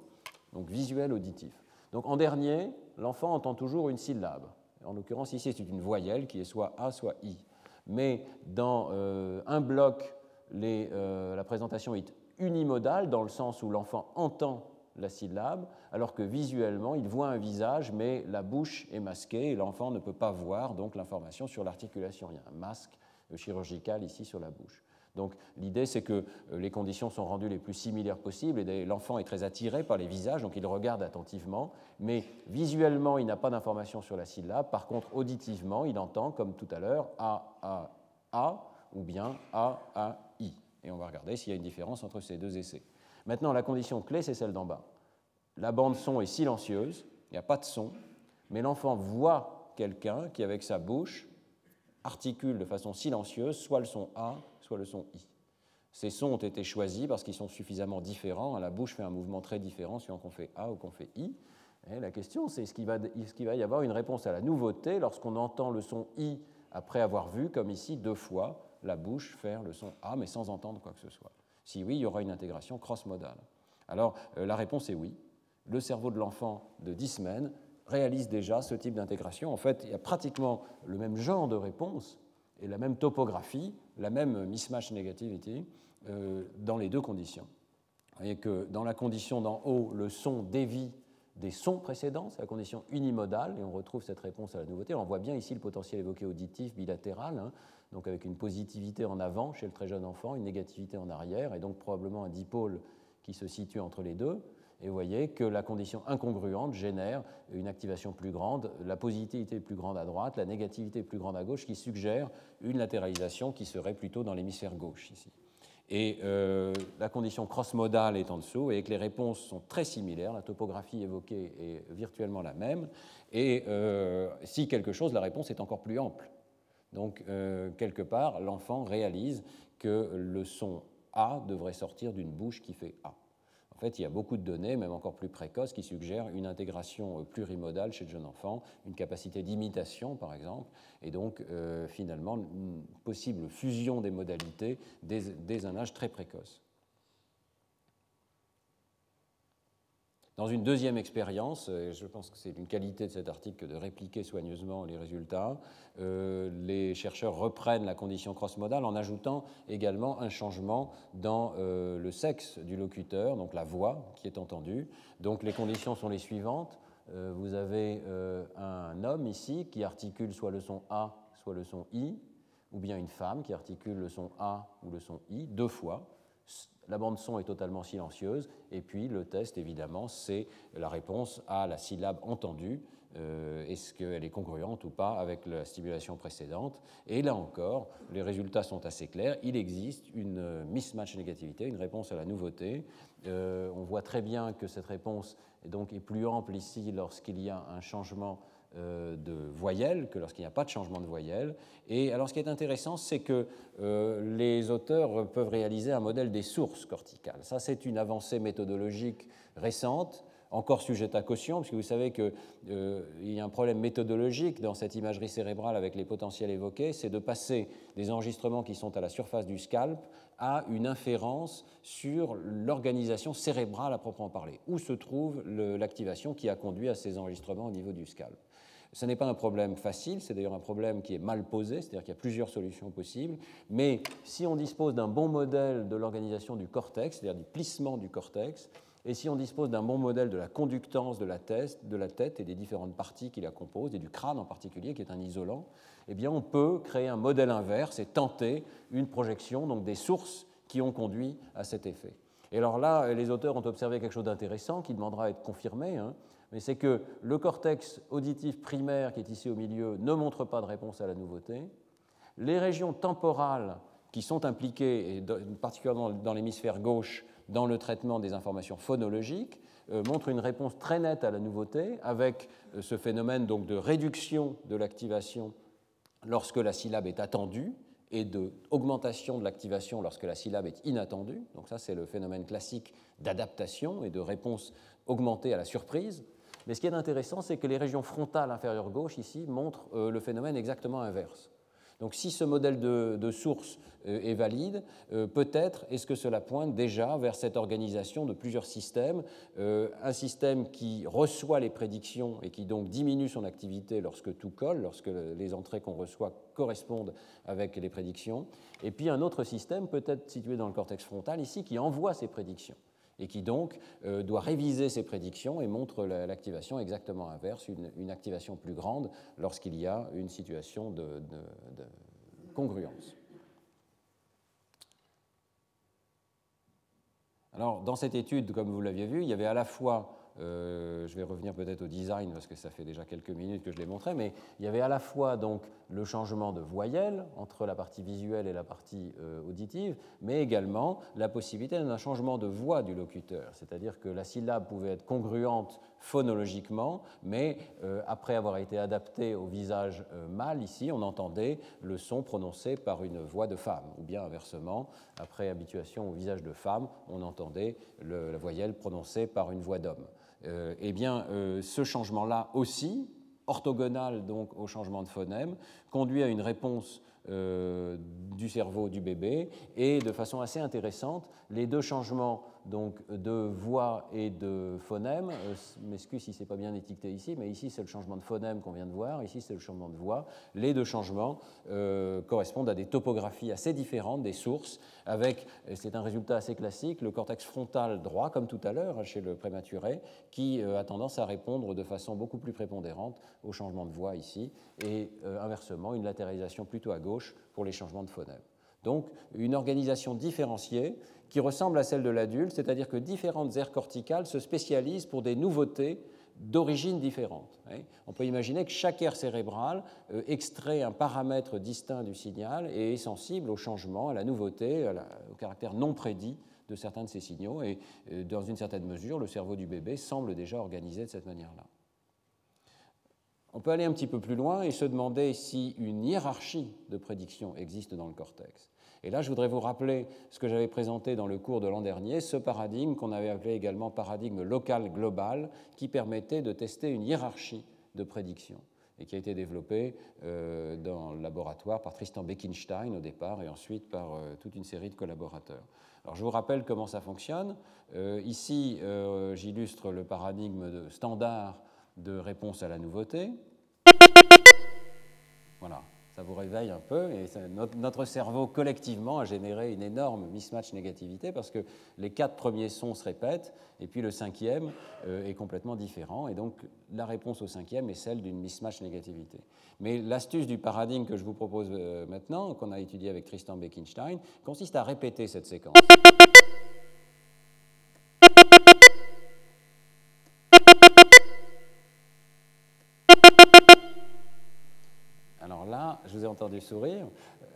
donc visuels auditifs. Donc en dernier, l'enfant entend toujours une syllabe. En l'occurrence, ici, c'est une voyelle qui est soit A, soit I. Mais dans un bloc, la présentation est unimodale dans le sens où l'enfant entend la syllabe, alors que visuellement, il voit un visage, mais la bouche est masquée et l'enfant ne peut pas voir donc l'information sur l'articulation. Il y a un masque chirurgical ici sur la bouche. Donc l'idée, c'est que euh, les conditions sont rendues les plus similaires possibles et l'enfant est très attiré par les visages, donc il regarde attentivement, mais visuellement, il n'a pas d'information sur la syllabe. Par contre, auditivement, il entend, comme tout à l'heure, A, A, A, ou bien A, A, I. Et on va regarder s'il y a une différence entre ces deux essais. Maintenant, la condition clé, c'est celle d'en bas. La bande son est silencieuse, il n'y a pas de son, mais l'enfant voit quelqu'un qui, avec sa bouche, articule de façon silencieuse soit le son A, soit le son I. Ces sons ont été choisis parce qu'ils sont suffisamment différents. La bouche fait un mouvement très différent suivant qu'on fait A ou qu'on fait I. Et la question, c'est est-ce qu'il va, va, y avoir une réponse à la nouveauté lorsqu'on entend le son I après avoir vu, comme ici, deux fois, la bouche faire le son A, mais sans entendre quoi que ce soit? Si oui, il y aura une intégration cross-modale. Alors, euh, la réponse est oui le cerveau de l'enfant de 10 semaines réalise déjà ce type d'intégration. En fait, il y a pratiquement le même genre de réponse et la même topographie, la même mismatch negativity euh, dans les deux conditions. Vous voyez que dans la condition d'en haut, le son dévie des sons précédents, c'est la condition unimodale, et on retrouve cette réponse à la nouveauté. On voit bien ici le potentiel évoqué auditif bilatéral, hein, donc avec une positivité en avant chez le très jeune enfant, une négativité en arrière, et donc probablement un dipôle qui se situe entre les deux. Et vous voyez que la condition incongruente génère une activation plus grande, la positivité plus grande à droite, la négativité plus grande à gauche, qui suggère une latéralisation qui serait plutôt dans l'hémisphère gauche ici. Et euh, la condition cross-modale est en dessous, et que les réponses sont très similaires, la topographie évoquée est virtuellement la même, et euh, si quelque chose, la réponse est encore plus ample. Donc, euh, quelque part, l'enfant réalise que le son A devrait sortir d'une bouche qui fait A. En fait, il y a beaucoup de données, même encore plus précoces, qui suggèrent une intégration plurimodale chez le jeune enfant, une capacité d'imitation, par exemple, et donc finalement une possible fusion des modalités dès un âge très précoce. Dans une deuxième expérience, et je pense que c'est une qualité de cet article de répliquer soigneusement les résultats, euh, les chercheurs reprennent la condition cross-modale en ajoutant également un changement dans euh, le sexe du locuteur, donc la voix qui est entendue. Donc les conditions sont les suivantes. Euh, vous avez un homme ici qui articule soit le son A, soit le son I, ou bien une femme qui articule le son A ou le son I deux fois. La bande son est totalement silencieuse, et puis le test, évidemment, c'est la réponse à la syllabe entendue. Euh, est-ce qu'elle est congruente ou pas avec la stimulation précédente? Et là encore, les résultats sont assez clairs. Il existe une mismatch négativité, une réponse à la nouveauté. Euh, on voit très bien que cette réponse est, donc, est plus ample ici lorsqu'il y a un changement euh, de voyelles que lorsqu'il n'y a pas de changement de voyelle. Et alors ce qui est intéressant, c'est que euh, les auteurs peuvent réaliser un modèle des sources corticales. Ça, c'est une avancée méthodologique récente encore sujette à caution, puisque vous savez qu'il euh, y a un problème méthodologique dans cette imagerie cérébrale avec les potentiels évoqués, c'est de passer des enregistrements qui sont à la surface du scalp à une inférence sur l'organisation cérébrale à proprement parler. Où se trouve l'activation qui a conduit à ces enregistrements au niveau du scalp? Ce n'est pas un problème facile, c'est d'ailleurs un problème qui est mal posé, c'est-à-dire qu'il y a plusieurs solutions possibles, mais si on dispose d'un bon modèle de l'organisation du cortex, c'est-à-dire du plissement du cortex, et si on dispose d'un bon modèle de la conductance de la, tête, et des différentes parties qui la composent, et du crâne en particulier, qui est un isolant, eh bien on peut créer un modèle inverse et tenter une projection donc des sources qui ont conduit à cet effet. Et alors là, les auteurs ont observé quelque chose d'intéressant qui demandera à être confirmé, hein, mais c'est que le cortex auditif primaire qui est ici au milieu ne montre pas de réponse à la nouveauté. Les régions temporales qui sont impliquées, et particulièrement dans l'hémisphère gauche, dans le traitement des informations phonologiques, euh, montrent une réponse très nette à la nouveauté, avec euh, ce phénomène donc de réduction de l'activation lorsque la syllabe est attendue et d'augmentation de, de l'activation lorsque la syllabe est inattendue. Donc ça, c'est le phénomène classique d'adaptation et de réponse augmentée à la surprise. Mais ce qui est intéressant, c'est que les régions frontales inférieures gauche ici montrent euh, le phénomène exactement inverse. Donc si ce modèle de, source euh, est valide, euh, peut-être est-ce que cela pointe déjà vers cette organisation de plusieurs systèmes, un système qui reçoit les prédictions et qui donc diminue son activité lorsque tout colle, lorsque les entrées qu'on reçoit correspondent avec les prédictions, et puis un autre système peut-être situé dans le cortex frontal ici qui envoie ces prédictions et qui donc euh, doit réviser ses prédictions et montre l'activation exactement inverse, une, activation plus grande lorsqu'il y a une situation de, congruence. Alors, dans cette étude, comme vous l'aviez vu, il y avait à la fois euh, je vais revenir peut-être au design parce que ça fait déjà quelques minutes que je l'ai montré, mais il y avait à la fois donc le changement de voyelle entre la partie visuelle et la partie euh, auditive, mais également la possibilité d'un changement de voix du locuteur, c'est-à-dire que la syllabe pouvait être congruente phonologiquement, mais euh, après avoir été adaptée au visage mâle, ici, on entendait le son prononcé par une voix de femme, ou bien inversement, après habituation au visage de femme, on entendait la voyelle prononcée par une voix d'homme. Euh, eh bien, euh, ce changement-là aussi, orthogonal donc au changement de phonème, conduit à une réponse euh, du cerveau du bébé. Et de façon assez intéressante, les deux changements donc, de voix et de phonème, euh, m'excuse si ce n'est pas bien étiqueté ici, mais ici c'est le changement de phonème qu'on vient de voir, ici c'est le changement de voix, les deux changements euh, correspondent à des topographies assez différentes des sources, avec, c'est un résultat assez classique, le cortex frontal droit, comme tout à l'heure chez le prématuré, qui a tendance à répondre de façon beaucoup plus prépondérante au changement de voix ici, et inversement, une latéralisation plutôt à gauche pour les changements de phonème. Donc une organisation différenciée qui ressemble à celle de l'adulte, c'est-à-dire que différentes aires corticales se spécialisent pour des nouveautés d'origine différente. On peut imaginer que chaque aire cérébrale euh, extrait un paramètre distinct du signal et est sensible au changement, à la nouveauté, au caractère non prédit de certains de ces signaux. Et euh, dans une certaine mesure, le cerveau du bébé semble déjà organisé de cette manière-là. On peut aller un petit peu plus loin et se demander si une hiérarchie de prédiction existe dans le cortex. Et là, je voudrais vous rappeler ce que j'avais présenté dans le cours de l'an dernier, ce paradigme qu'on avait appelé également paradigme local global, qui permettait de tester une hiérarchie de prédiction et qui a été développé euh, dans le laboratoire par Tristan Beckenstein au départ et ensuite par euh, toute une série de collaborateurs. Alors je vous rappelle comment ça fonctionne. Euh, ici, j'illustre le paradigme standard de réponse à la nouveauté. Voilà, ça vous réveille un peu et notre, cerveau collectivement a généré une énorme mismatch négativité parce que les quatre premiers sons se répètent et puis le cinquième euh, est complètement différent et donc la réponse au cinquième est celle d'une mismatch négativité. Mais l'astuce du paradigme que je vous propose euh, maintenant, qu'on a étudié avec Tristan Beckenstein, consiste à répéter cette séquence. Entendu sourire,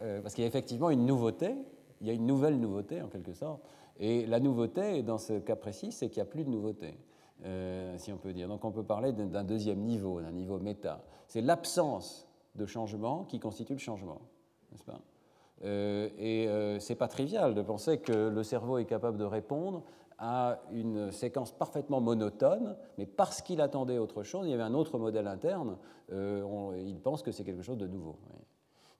euh, parce qu'il y a effectivement une nouveauté, il y a une nouvelle nouveauté en quelque sorte. Et la nouveauté, dans ce cas précis, c'est qu'il n'y a plus de nouveauté, euh, si on peut dire. Donc on peut parler d'un deuxième niveau, d'un niveau méta. C'est l'absence de changement qui constitue le changement, n'est-ce pas? Euh, Et ce n'est pas trivial de penser que le cerveau est capable de répondre à une séquence parfaitement monotone, mais parce qu'il attendait autre chose, il y avait un autre modèle interne, euh, il pense que c'est quelque chose de nouveau.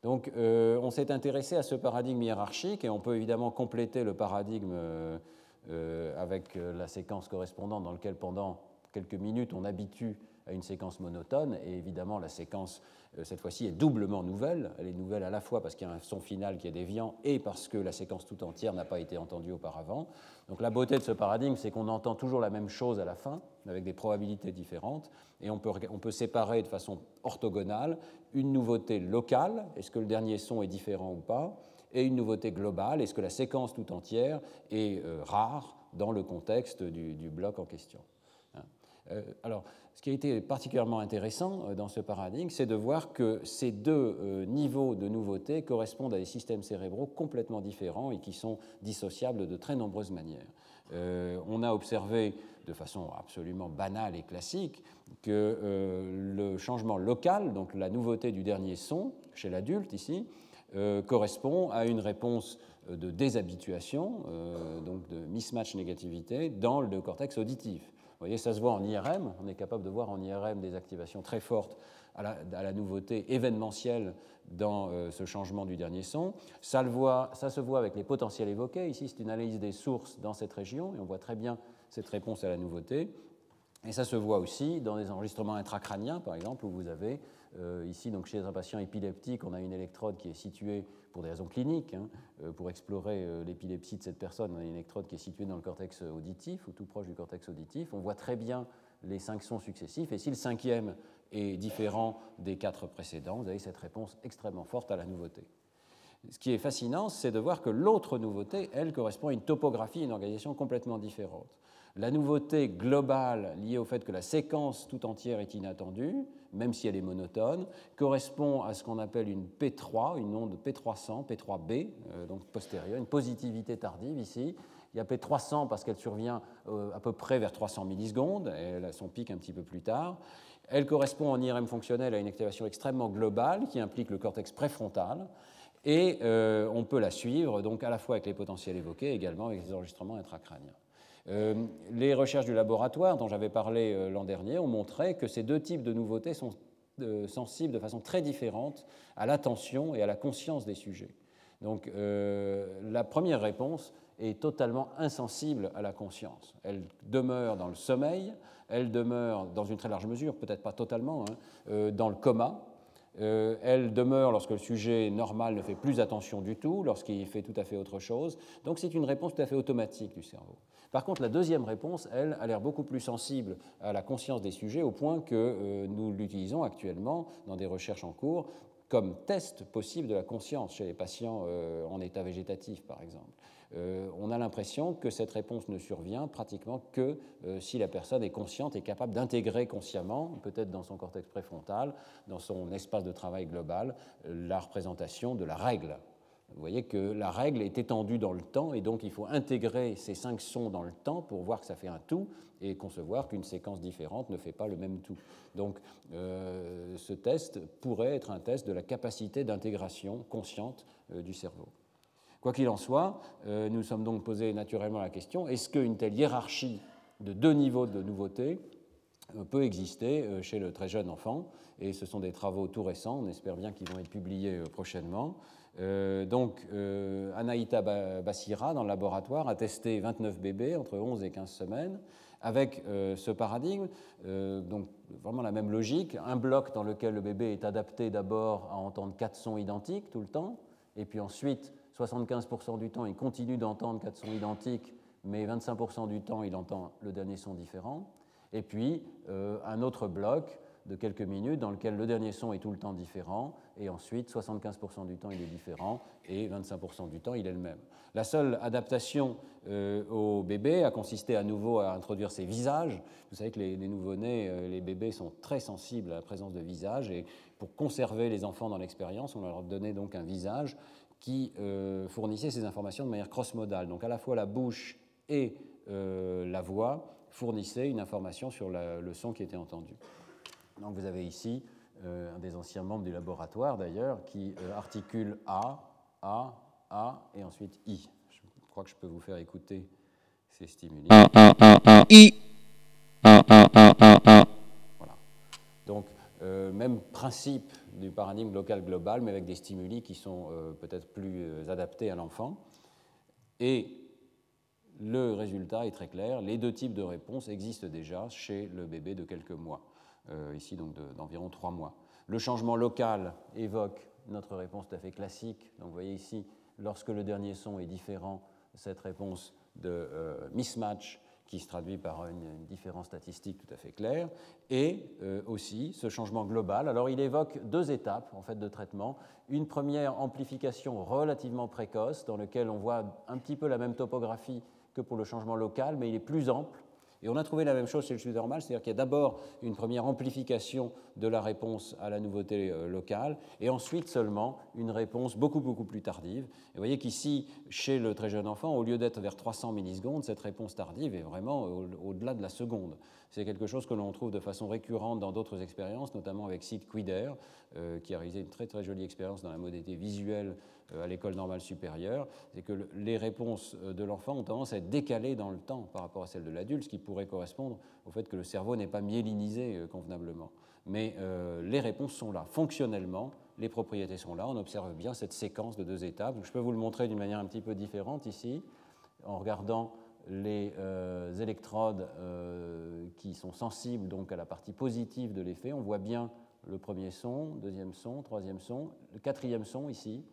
Donc euh, on s'est intéressé à ce paradigme hiérarchique et on peut évidemment compléter le paradigme euh, avec la séquence correspondante dans laquelle pendant quelques minutes on habitue à une séquence monotone et évidemment la séquence euh, cette fois-ci, est doublement nouvelle. Elle est nouvelle à la fois parce qu'il y a un son final qui est déviant et parce que la séquence tout entière n'a pas été entendue auparavant. Donc la beauté de ce paradigme, c'est qu'on entend toujours la même chose à la fin, avec des probabilités différentes, et on peut, on peut séparer de façon orthogonale une nouveauté locale, est-ce que le dernier son est différent ou pas, et une nouveauté globale, est-ce que la séquence tout entière est euh, rare dans le contexte du, bloc en question. Hein. Euh, alors, ce qui a été particulièrement intéressant euh, dans ce paradigme, c'est de voir que ces deux niveaux de nouveauté correspondent à des systèmes cérébraux complètement différents et qui sont dissociables de très nombreuses manières. On a observé de façon absolument banale et classique que le changement local, donc la nouveauté du dernier son chez l'adulte ici, correspond à une réponse de déshabituation, donc de mismatch négativité, dans le cortex auditif voyez, ça se voit en IRM. On est capable de voir en IRM des activations très fortes à la, nouveauté événementielle dans euh, ce changement du dernier son. Ça, le ça se voit avec les potentiels évoqués. Ici, c'est une analyse des sources dans cette région et on voit très bien cette réponse à la nouveauté. Et ça se voit aussi dans des enregistrements intracrâniens, par exemple, où vous avez euh, ici, donc, chez un patient épileptique, on a une électrode qui est située pour des raisons cliniques, hein, euh, pour explorer euh, l'épilepsie de cette personne, on a une électrode qui est située dans le cortex auditif ou tout proche du cortex auditif. On voit très bien les cinq sons successifs, et si le cinquième est différent des quatre précédents, vous avez cette réponse extrêmement forte à la nouveauté. Ce qui est fascinant, c'est de voir que l'autre nouveauté, elle, correspond à une topographie une organisation complètement différente. La nouveauté globale liée au fait que la séquence tout entière est inattendue, même si elle est monotone, correspond à ce qu'on appelle une P3, une onde P300, P3B, euh, donc postérieure, une positivité tardive ici. Il y a P300 parce qu'elle survient euh, à peu près vers 300 millisecondes, elle a son pic un petit peu plus tard. Elle correspond en IRM fonctionnel à une activation extrêmement globale qui implique le cortex préfrontal. Et euh, on peut la suivre donc à la fois avec les potentiels évoqués, également avec les enregistrements intracrâniens. Euh, les recherches du laboratoire dont j'avais parlé euh, l'an dernier ont montré que ces deux types de nouveautés sont euh, sensibles de façon très différente à l'attention et à la conscience des sujets. Donc la première réponse est totalement insensible à la conscience. Elle demeure dans le sommeil, elle demeure dans une très large mesure, peut-être pas totalement, hein, dans le coma, elle demeure lorsque le sujet normal ne fait plus attention du tout, lorsqu'il fait tout à fait autre chose. Donc c'est une réponse tout à fait automatique du cerveau. Par contre, la deuxième réponse, elle, a l'air beaucoup plus sensible à la conscience des sujets, au point que euh, nous l'utilisons actuellement dans des recherches en cours comme test possible de la conscience chez les patients euh, en état végétatif, par exemple. Euh, on a l'impression que cette réponse ne survient pratiquement que si la personne est consciente et capable d'intégrer consciemment, peut-être dans son cortex préfrontal, dans son espace de travail global, la représentation de la règle. Vous voyez que la règle est étendue dans le temps et donc il faut intégrer ces cinq sons dans le temps pour voir que ça fait un tout et concevoir qu'une séquence différente ne fait pas le même tout. Donc euh, ce test pourrait être un test de la capacité d'intégration consciente du cerveau. Quoi qu'il en soit, nous sommes donc posé naturellement la question est-ce qu'une telle hiérarchie de deux niveaux de nouveauté peut exister chez le très jeune enfant? Et ce sont des travaux tout récents, on espère bien qu'ils vont être publiés prochainement. Donc, Anaïta Bassira, dans le laboratoire, a testé 29 bébés entre 11 et 15 semaines avec euh, ce paradigme, euh, donc vraiment la même logique, un bloc dans lequel le bébé est adapté d'abord à entendre quatre sons identiques tout le temps, et puis ensuite, 75% du temps, il continue d'entendre quatre sons identiques, mais 25% du temps, il entend le dernier son différent, et puis euh, un autre bloc de quelques minutes dans lequel le dernier son est tout le temps différent, et ensuite 75% du temps il est différent, et 25% du temps il est le même. La seule adaptation euh, au bébé a consisté à nouveau à introduire ces visages. Vous savez que les, nouveau-nés, euh, les bébés sont très sensibles à la présence de visages, et pour conserver les enfants dans l'expérience, on leur donnait donc un visage qui euh, fournissait ces informations de manière cross-modale. Donc à la fois la bouche et la voix fournissaient une information sur le son qui était entendu. Donc vous avez ici euh, un des anciens membres du laboratoire d'ailleurs qui euh, articule A, A, A et ensuite I. Je crois que je peux vous faire écouter ces stimuli. A, A, A, A, I. A, A, A, A, A. Voilà. Donc euh, même principe du paradigme local global, mais avec des stimuli qui sont peut-être plus adaptés à l'enfant. Et le résultat est très clair, les deux types de réponses existent déjà chez le bébé de quelques mois. Euh, ici donc d'environ trois mois. Le changement local évoque notre réponse tout à fait classique. Donc vous voyez ici, lorsque le dernier son est différent, cette réponse de euh, mismatch qui se traduit par une, différence statistique tout à fait claire, et euh, aussi ce changement global. Alors il évoque deux étapes en fait de traitement. Une première amplification relativement précoce, dans laquelle on voit un petit peu la même topographie que pour le changement local, mais il est plus ample et on a trouvé la même chose chez le chute normal, c'est-à-dire qu'il y a d'abord une première amplification de la réponse à la nouveauté euh, locale, et ensuite seulement une réponse beaucoup, beaucoup plus tardive. Et vous voyez qu'ici, chez le très jeune enfant, au lieu d'être vers 300 millisecondes, cette réponse tardive est vraiment au-delà de la seconde. C'est quelque chose que l'on trouve de façon récurrente dans d'autres expériences, notamment avec Sid Quider, euh, qui a réalisé une très, très jolie expérience dans la modalité visuelle euh, à l'école normale supérieure. C'est que les réponses de l'enfant ont tendance à être décalées dans le temps par rapport à celles de l'adulte, ce qui pourrait correspondre au fait que le cerveau n'est pas myélinisé convenablement mais euh, les réponses sont là. Fonctionnellement, les propriétés sont là. On observe bien cette séquence de deux étapes. je peux vous le montrer d'une manière un petit peu différente ici, en regardant les euh, électrodes euh, qui sont sensibles donc à la partie positive de l'effet. On voit bien le premier son, deuxième son, troisième son, le quatrième son ici.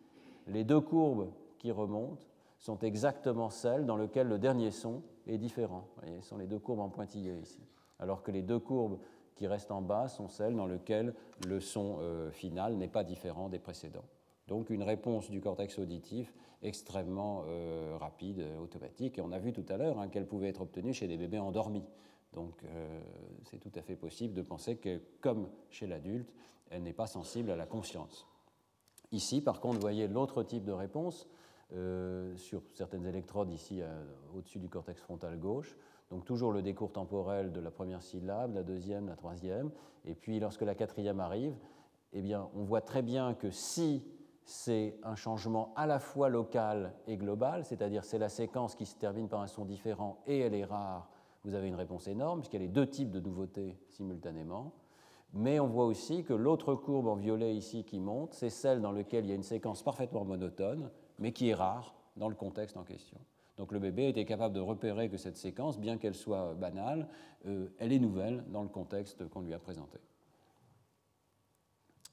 Les deux courbes qui remontent sont exactement celles dans lesquelles le dernier son est différent. Voyez, ce sont les deux courbes en pointillé ici. Alors que les deux courbes qui restent en bas sont celles dans lesquelles le son euh, final n'est pas différent des précédents. Donc une réponse du cortex auditif extrêmement euh, rapide, automatique. Et on a vu tout à l'heure hein, qu'elle pouvait être obtenue chez des bébés endormis. Donc euh, c'est tout à fait possible de penser que, comme chez l'adulte, elle n'est pas sensible à la conscience. Ici, par contre, vous voyez l'autre type de réponse sur certaines électrodes ici au-dessus du cortex frontal gauche. Donc toujours le décours temporel de la première syllabe, la deuxième, la troisième. Et puis lorsque la quatrième arrive, eh bien, on voit très bien que si c'est un changement à la fois local et global, c'est-à-dire c'est la séquence qui se termine par un son différent et elle est rare, vous avez une réponse énorme, puisqu'il y a deux types de nouveautés simultanément. Mais on voit aussi que l'autre courbe en violet ici qui monte, c'est celle dans laquelle il y a une séquence parfaitement monotone, mais qui est rare dans le contexte en question. Donc le bébé était capable de repérer que cette séquence, bien qu'elle soit banale, euh, elle est nouvelle dans le contexte qu'on lui a présenté.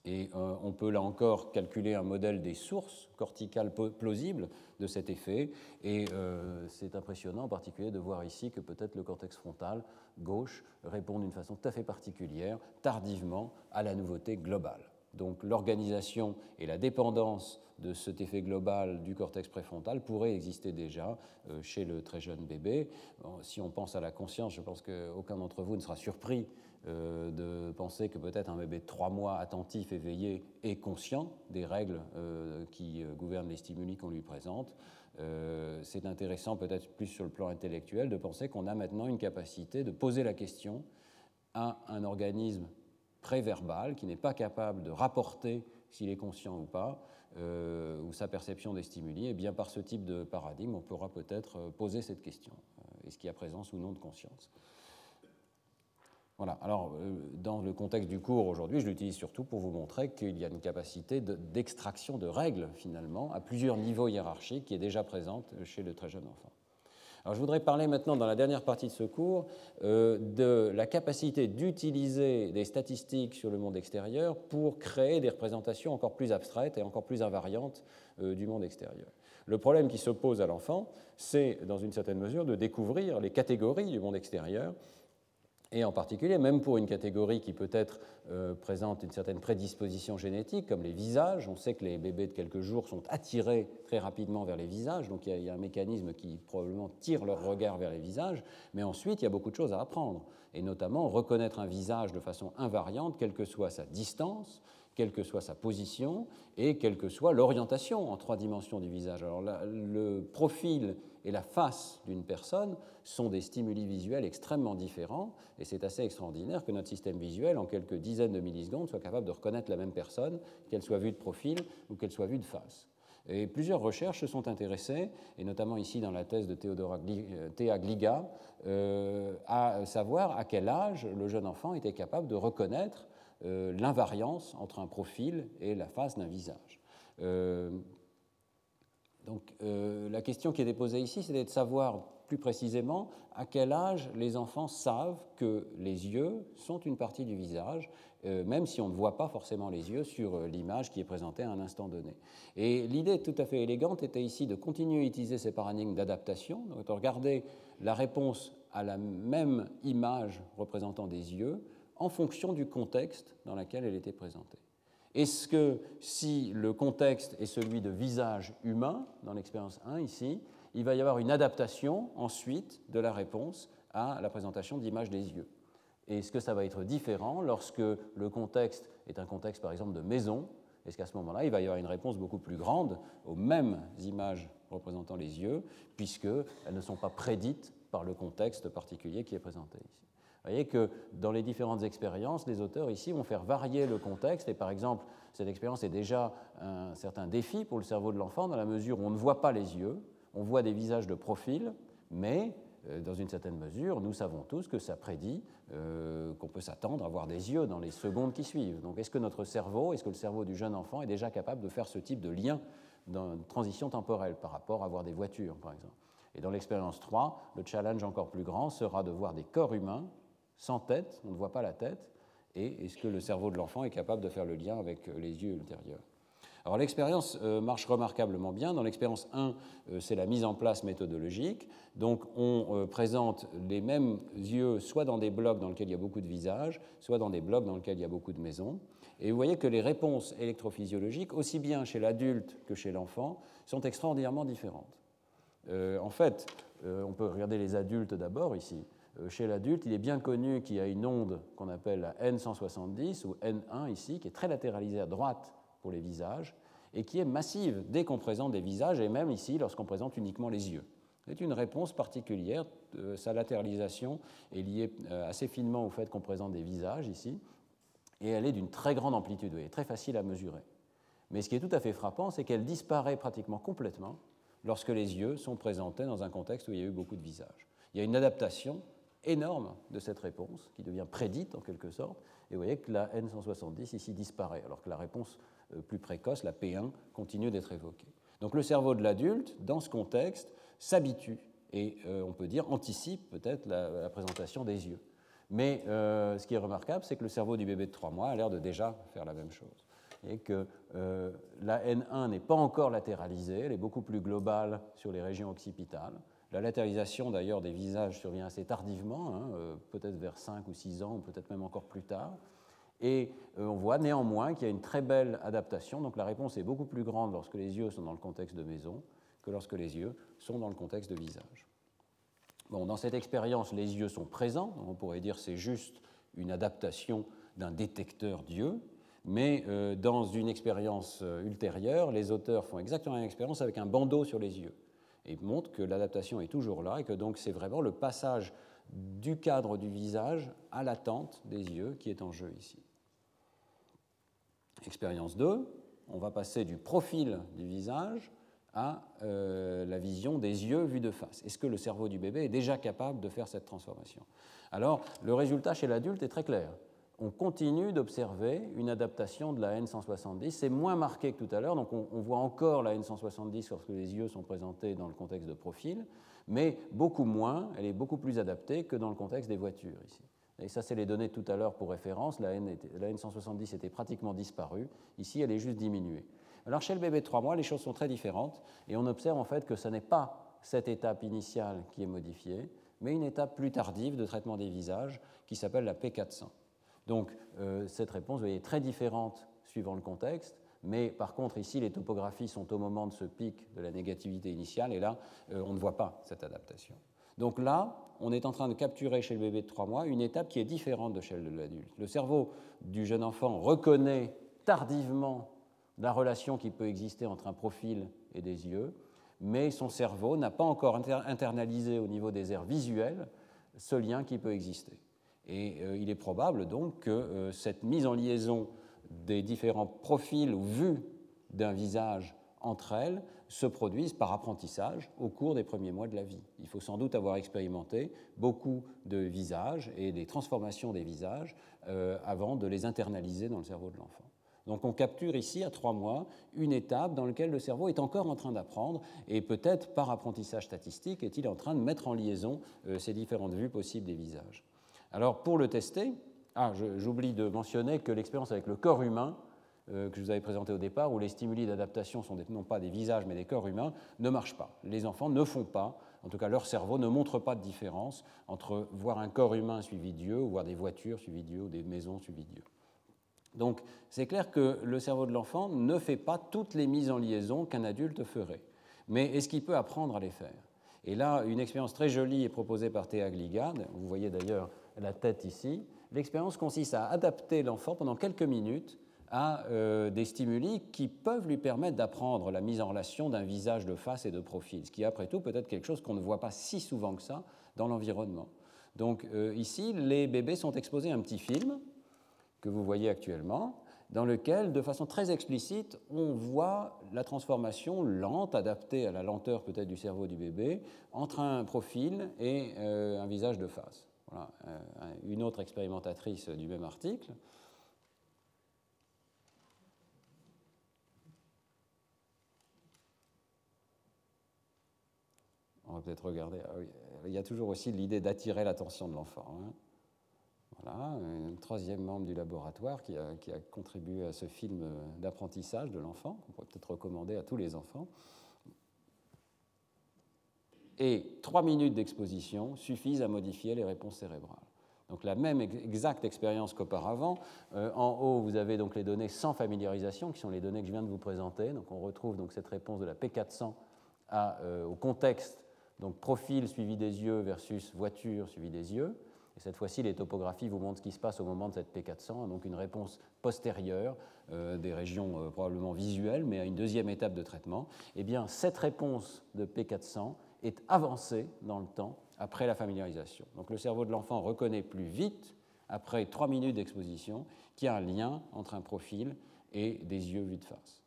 Et euh, on peut là encore calculer un modèle des sources corticales plausibles de cet effet. Et euh, c'est impressionnant en particulier de voir ici que peut-être le cortex frontal gauche répond d'une façon tout à fait particulière, tardivement, à la nouveauté globale. Donc l'organisation et la dépendance de cet effet global du cortex préfrontal pourrait exister déjà euh, chez le très jeune bébé. Si on pense à la conscience, je pense qu'aucun d'entre vous ne sera surpris euh, de penser que peut-être un bébé de trois mois attentif, éveillé, est conscient des règles euh, qui gouvernent les stimuli qu'on lui présente. C'est intéressant peut-être plus sur le plan intellectuel de penser qu'on a maintenant une capacité de poser la question à un organisme préverbal qui n'est pas capable de rapporter s'il est conscient ou pas, euh, ou sa perception des stimuli, et eh bien par ce type de paradigme, on pourra peut-être euh, poser cette question est-ce qu'il y a présence ou non de conscience? Voilà. Alors, dans le contexte du cours aujourd'hui, je l'utilise surtout pour vous montrer qu'il y a une capacité d'extraction de, règles, finalement, à plusieurs niveaux hiérarchiques qui est déjà présente chez le très jeune enfant. Alors, je voudrais parler maintenant, dans la dernière partie de ce cours, euh, de la capacité d'utiliser des statistiques sur le monde extérieur pour créer des représentations encore plus abstraites et encore plus invariantes euh, du monde extérieur. Le problème qui se pose à l'enfant, c'est, dans une certaine mesure, de découvrir les catégories du monde extérieur et en particulier, même pour une catégorie qui peut-être euh, présente une certaine prédisposition génétique, comme les visages, on sait que les bébés de quelques jours sont attirés très rapidement vers les visages, donc il y, a, un mécanisme qui probablement tire leur regard vers les visages, mais ensuite il y a beaucoup de choses à apprendre, et notamment reconnaître un visage de façon invariante, quelle que soit sa distance, quelle que soit sa position et quelle que soit l'orientation en trois dimensions du visage. Alors le profil et la face d'une personne sont des stimuli visuels extrêmement différents et c'est assez extraordinaire que notre système visuel, en quelques dizaines de millisecondes, soit capable de reconnaître la même personne, qu'elle soit vue de profil ou qu'elle soit vue de face. Et plusieurs recherches se sont intéressées, et notamment ici dans la thèse de Théodora euh, Théa Gliga, euh, à savoir à quel âge le jeune enfant était capable de reconnaître euh, l'invariance entre un profil et la face d'un visage. Donc euh, la question qui est posée ici, c'est de savoir plus précisément à quel âge les enfants savent que les yeux sont une partie du visage, même si on ne voit pas forcément les yeux sur l'image qui est présentée à un instant donné. Et l'idée tout à fait élégante était ici de continuer à utiliser ces paradigmes d'adaptation, de regarder la réponse à la même image représentant des yeux en fonction du contexte dans lequel elle était présentée. Est-ce que si le contexte est celui de visage humain, dans l'expérience 1 ici, il va y avoir une adaptation ensuite de la réponse à la présentation d'image des yeux? Est-ce que ça va être différent lorsque le contexte est un contexte par exemple de maison? Est-ce qu'à ce, moment-là, il va y avoir une réponse beaucoup plus grande aux mêmes images représentant les yeux, puisqu'elles ne sont pas prédites par le contexte particulier qui est présenté ici? Vous voyez que dans les différentes expériences, les auteurs ici vont faire varier le contexte. Et par exemple, cette expérience est déjà un certain défi pour le cerveau de l'enfant dans la mesure où on ne voit pas les yeux, on voit des visages de profil, mais euh, dans une certaine mesure, nous savons tous que ça prédit euh, qu'on peut s'attendre à voir des yeux dans les secondes qui suivent. Donc est-ce que notre cerveau, est-ce que le cerveau du jeune enfant est déjà capable de faire ce type de lien dans une transition temporelle par rapport à voir des voitures, par exemple? Et dans l'expérience 3, le challenge encore plus grand sera de voir des corps humains sans tête, on ne voit pas la tête, et est-ce que le cerveau de l'enfant est capable de faire le lien avec euh, les yeux ultérieurs? Alors l'expérience euh, marche remarquablement bien. Dans l'expérience 1, euh, c'est la mise en place méthodologique. Donc on présente les mêmes yeux soit dans des blocs dans lesquels il y a beaucoup de visages, soit dans des blocs dans lesquels il y a beaucoup de maisons. Et vous voyez que les réponses électrophysiologiques, aussi bien chez l'adulte que chez l'enfant, sont extraordinairement différentes. en fait, on peut regarder les adultes d'abord ici. Euh, chez l'adulte, il est bien connu qu'il y a une onde qu'on appelle la N170 ou N1 ici, qui est très latéralisée à droite pour les visages et qui est massive dès qu'on présente des visages et même ici lorsqu'on présente uniquement les yeux. C'est une réponse particulière. Euh, sa latéralisation est liée euh, assez finement au fait qu'on présente des visages ici et elle est d'une très grande amplitude, et très facile à mesurer. Mais ce qui est tout à fait frappant, c'est qu'elle disparaît pratiquement complètement lorsque les yeux sont présentés dans un contexte où il y a eu beaucoup de visages. Il y a une adaptation énorme de cette réponse, qui devient prédite en quelque sorte, et vous voyez que la N170 ici disparaît, alors que la réponse euh, plus précoce, la P1, continue d'être évoquée. Donc le cerveau de l'adulte, dans ce contexte, s'habitue et euh, on peut dire anticipe peut-être la, présentation des yeux. Mais euh, ce qui est remarquable, c'est que le cerveau du bébé de 3 mois a l'air de déjà faire la même chose. Et que la N1 n'est pas encore latéralisée, elle est beaucoup plus globale sur les régions occipitales. La latéralisation d'ailleurs des visages survient assez tardivement, hein, euh, peut-être vers 5 ou 6 ans, ou peut-être même encore plus tard. Et euh, on voit néanmoins qu'il y a une très belle adaptation, donc la réponse est beaucoup plus grande lorsque les yeux sont dans le contexte de maison que lorsque les yeux sont dans le contexte de visage. Bon, dans cette expérience, les yeux sont présents, on pourrait dire c'est juste une adaptation d'un détecteur d'yeux, mais euh, dans une expérience ultérieure, les auteurs font exactement la même expérience avec un bandeau sur les yeux et montre que l'adaptation est toujours là et que donc c'est vraiment le passage du cadre du visage à l'attente des yeux qui est en jeu ici. Expérience 2, on va passer du profil du visage à euh, la vision des yeux vus de face. Est-ce que le cerveau du bébé est déjà capable de faire cette transformation? Alors, le résultat chez l'adulte est très clair. On continue d'observer une adaptation de la N170. C'est moins marqué que tout à l'heure, donc on, voit encore la N170 lorsque les yeux sont présentés dans le contexte de profil, mais beaucoup moins, elle est beaucoup plus adaptée que dans le contexte des voitures ici. Et ça, c'est les données tout à l'heure pour référence. La, N était, la N170 était pratiquement disparue. Ici, elle est juste diminuée. Alors, chez le bébé de 3 mois, les choses sont très différentes. Et on observe en fait que ce n'est pas cette étape initiale qui est modifiée, mais une étape plus tardive de traitement des visages qui s'appelle la P400. Donc, euh, cette réponse, vous voyez, est très différente suivant le contexte. Mais par contre, ici, les topographies sont au moment de ce pic de la négativité initiale, et là, euh, on ne voit pas cette adaptation. Donc là, on est en train de capturer chez le bébé de 3 mois une étape qui est différente de celle de l'adulte. Le cerveau du jeune enfant reconnaît tardivement la relation qui peut exister entre un profil et des yeux, mais son cerveau n'a pas encore internalisé au niveau des aires visuelles ce lien qui peut exister. Et euh, il est probable donc que euh, cette mise en liaison des différents profils ou vues d'un visage entre elles se produisent par apprentissage au cours des premiers mois de la vie. Il faut sans doute avoir expérimenté beaucoup de visages et des transformations des visages euh, avant de les internaliser dans le cerveau de l'enfant. Donc on capture ici, à trois mois, une étape dans laquelle le cerveau est encore en train d'apprendre et peut-être par apprentissage statistique est-il en train de mettre en liaison ces différentes vues possibles des visages. Alors pour le tester, ah, j'oublie de mentionner que l'expérience avec le corps humain euh, que je vous avais présenté au départ, où les stimuli d'adaptation sont non pas des visages mais des corps humains, ne marchent pas. Les enfants ne font pas, en tout cas leur cerveau ne montre pas de différence entre voir un corps humain suivi d'yeux, ou voir des voitures suivies d'yeux, ou des maisons suivies d'yeux. Donc c'est clair que le cerveau de l'enfant ne fait pas toutes les mises en liaison qu'un adulte ferait. Mais est-ce qu'il peut apprendre à les faire? Et là, une expérience très jolie est proposée par Théa Gligard. Vous voyez d'ailleurs la tête ici. L'expérience consiste à adapter l'enfant pendant quelques minutes à euh, des stimuli qui peuvent lui permettre d'apprendre la mise en relation d'un visage de face et de profil, ce qui après tout peut être quelque chose qu'on ne voit pas si souvent que ça dans l'environnement. Donc euh, ici, les bébés sont exposés à un petit film que vous voyez actuellement, dans lequel, de façon très explicite, on voit la transformation lente, adaptée à la lenteur peut-être du cerveau du bébé, entre un profil et euh, un visage de face. Voilà. une autre expérimentatrice du même article On va peut-être regarder. Ah il y a toujours aussi l'idée d'attirer l'attention de l'enfant. Hein. Voilà, un troisième membre du laboratoire qui a, qui a contribué à ce film d'apprentissage de l'enfant, qu'on pourrait peut-être recommander à tous les enfants. Et trois minutes d'exposition suffisent à modifier les réponses cérébrales. Donc la même exacte expérience qu'auparavant. Euh, en haut, vous avez donc les données sans familiarisation, qui sont les données que je viens de vous présenter. Donc on retrouve donc cette réponse de la P400 à, euh, au contexte donc profil suivi des yeux versus voiture suivi des yeux. Et cette fois-ci, les topographies vous montrent ce qui se passe au moment de cette P400, donc une réponse postérieure euh, des régions probablement visuelles, mais à une deuxième étape de traitement. Eh bien, cette réponse de P400 est avancée dans le temps après la familiarisation. Donc le cerveau de l'enfant reconnaît plus vite, après trois minutes d'exposition, qu'il y a un lien entre un profil et des yeux vus de face.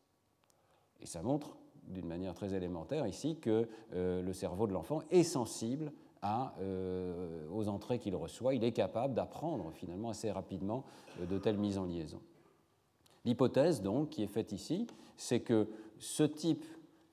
Et ça montre d'une manière très élémentaire ici que euh, le cerveau de l'enfant est sensible euh, aux entrées qu'il reçoit. Il est capable d'apprendre finalement assez rapidement euh, de telles mises en liaison. L'hypothèse donc qui est faite ici, c'est que ce type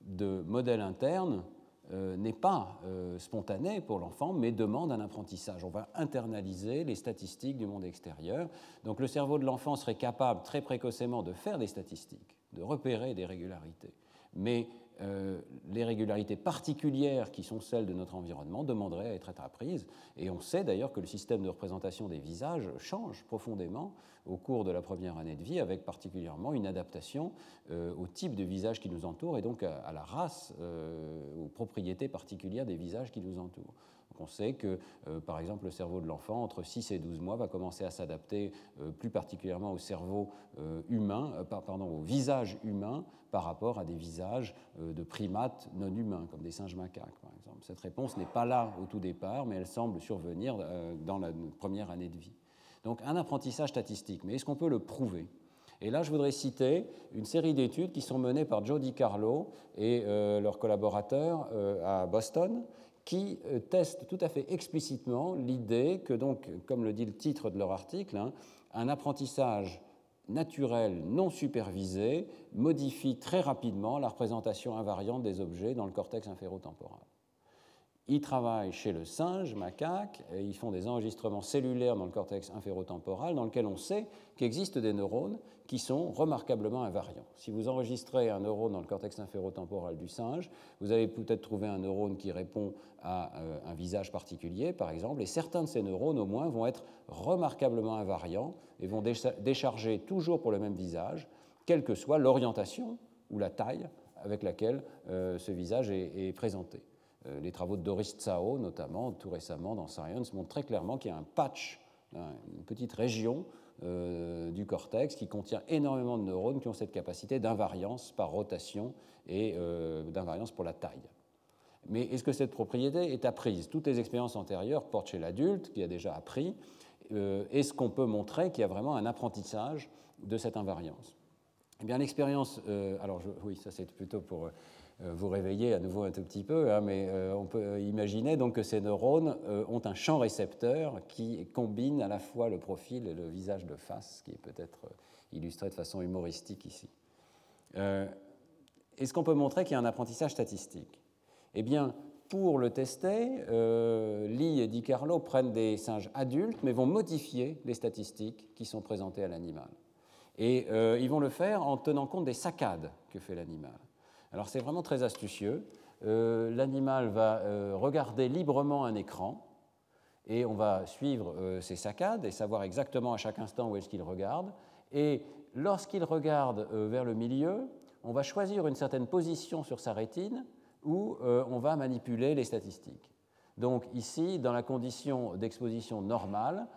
de modèle interne n'est pas spontané pour l'enfant, mais demande un apprentissage. On va internaliser les statistiques du monde extérieur. Donc le cerveau de l'enfant serait capable très précocement de faire des statistiques, de repérer des régularités mais euh, les régularités particulières qui sont celles de notre environnement demanderaient à être apprises. Et on sait d'ailleurs que le système de représentation des visages change profondément au cours de la première année de vie, avec particulièrement une adaptation euh, au type de visage qui nous entoure et donc à, la race, euh, aux propriétés particulières des visages qui nous entourent. On sait que, par exemple, le cerveau de l'enfant, entre 6 et 12 mois, va commencer à s'adapter plus particulièrement au cerveau humain, pardon, au visage humain par rapport à des visages de primates non humains, comme des singes macaques, par exemple. Cette réponse n'est pas là au tout départ, mais elle semble survenir euh, dans la première année de vie. Donc un apprentissage statistique, mais est-ce qu'on peut le prouver? Et là, je voudrais citer une série d'études qui sont menées par Joe DiCarlo et euh, leurs collaborateurs euh, à Boston, qui euh, testent tout à fait explicitement l'idée que, donc, comme le dit le titre de leur article, hein, un apprentissage naturel non supervisé modifie très rapidement la représentation invariante des objets dans le cortex inférotemporal. Ils travaillent chez le singe, macaque, et ils font des enregistrements cellulaires dans le cortex inférotemporal dans lequel on sait qu'il existe des neurones qui sont remarquablement invariants. Si vous enregistrez un neurone dans le cortex inférotemporal du singe, vous allez peut-être trouver un neurone qui répond à euh, un visage particulier, par exemple, et certains de ces neurones, au moins, vont être remarquablement invariants et vont décharger toujours pour le même visage, quelle que soit l'orientation ou la taille avec laquelle euh, ce visage est présenté. Euh, les travaux de Doris Tsao, notamment, tout récemment dans Science, montrent très clairement qu'il y a un patch, une petite région euh, du cortex qui contient énormément de neurones qui ont cette capacité d'invariance par rotation et euh, d'invariance pour la taille. Mais est-ce que cette propriété est apprise? Toutes les expériences antérieures portent chez l'adulte qui a déjà appris. est-ce qu'on peut montrer qu'il y a vraiment un apprentissage de cette invariance? Eh bien, l'expérience. alors, oui, ça c'est plutôt pour euh, vous réveiller à nouveau un tout petit peu, hein, mais euh, on peut imaginer donc que ces neurones euh, ont un champ récepteur qui combine à la fois le profil et le visage de face, qui est peut-être illustré de façon humoristique ici. Est-ce qu'on peut montrer qu'il y a un apprentissage statistique? Eh bien, pour le tester, Lee et Di Carlo prennent des singes adultes, mais vont modifier les statistiques qui sont présentées à l'animal. Et ils vont le faire en tenant compte des saccades que fait l'animal. Alors c'est vraiment très astucieux. Euh, l'animal va euh, regarder librement un écran et on va suivre euh, ses saccades et savoir exactement à chaque instant où est-ce qu'il regarde. Et lorsqu'il regarde vers le milieu, on va choisir une certaine position sur sa rétine où on va manipuler les statistiques. Donc ici, dans la condition d'exposition normale,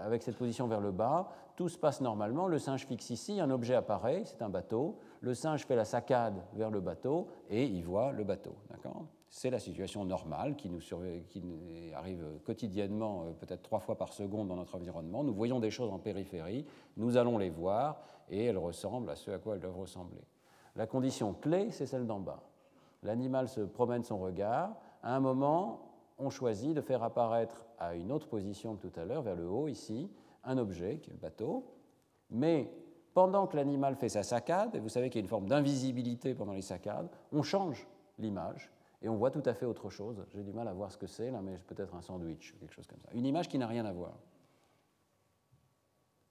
avec cette position vers le bas, tout se passe normalement. Le singe fixe ici, un objet apparaît, c'est un bateau. Le singe fait la saccade vers le bateau et il voit le bateau. C'est la situation normale qui nous, qui arrive quotidiennement, euh, peut-être trois fois par seconde dans notre environnement. Nous voyons des choses en périphérie, nous allons les voir et elles ressemblent à ce à quoi elles doivent ressembler. La condition clé, c'est celle d'en bas. L'animal se promène son regard. À un moment, on choisit de faire apparaître à une autre position que tout à l'heure, vers le haut ici, un objet qui est le bateau. Mais pendant que l'animal fait sa saccade, et vous savez qu'il y a une forme d'invisibilité pendant les saccades, on change l'image et on voit tout à fait autre chose. J'ai du mal à voir ce que c'est là, mais peut-être un sandwich ou quelque chose comme ça. Une image qui n'a rien à voir.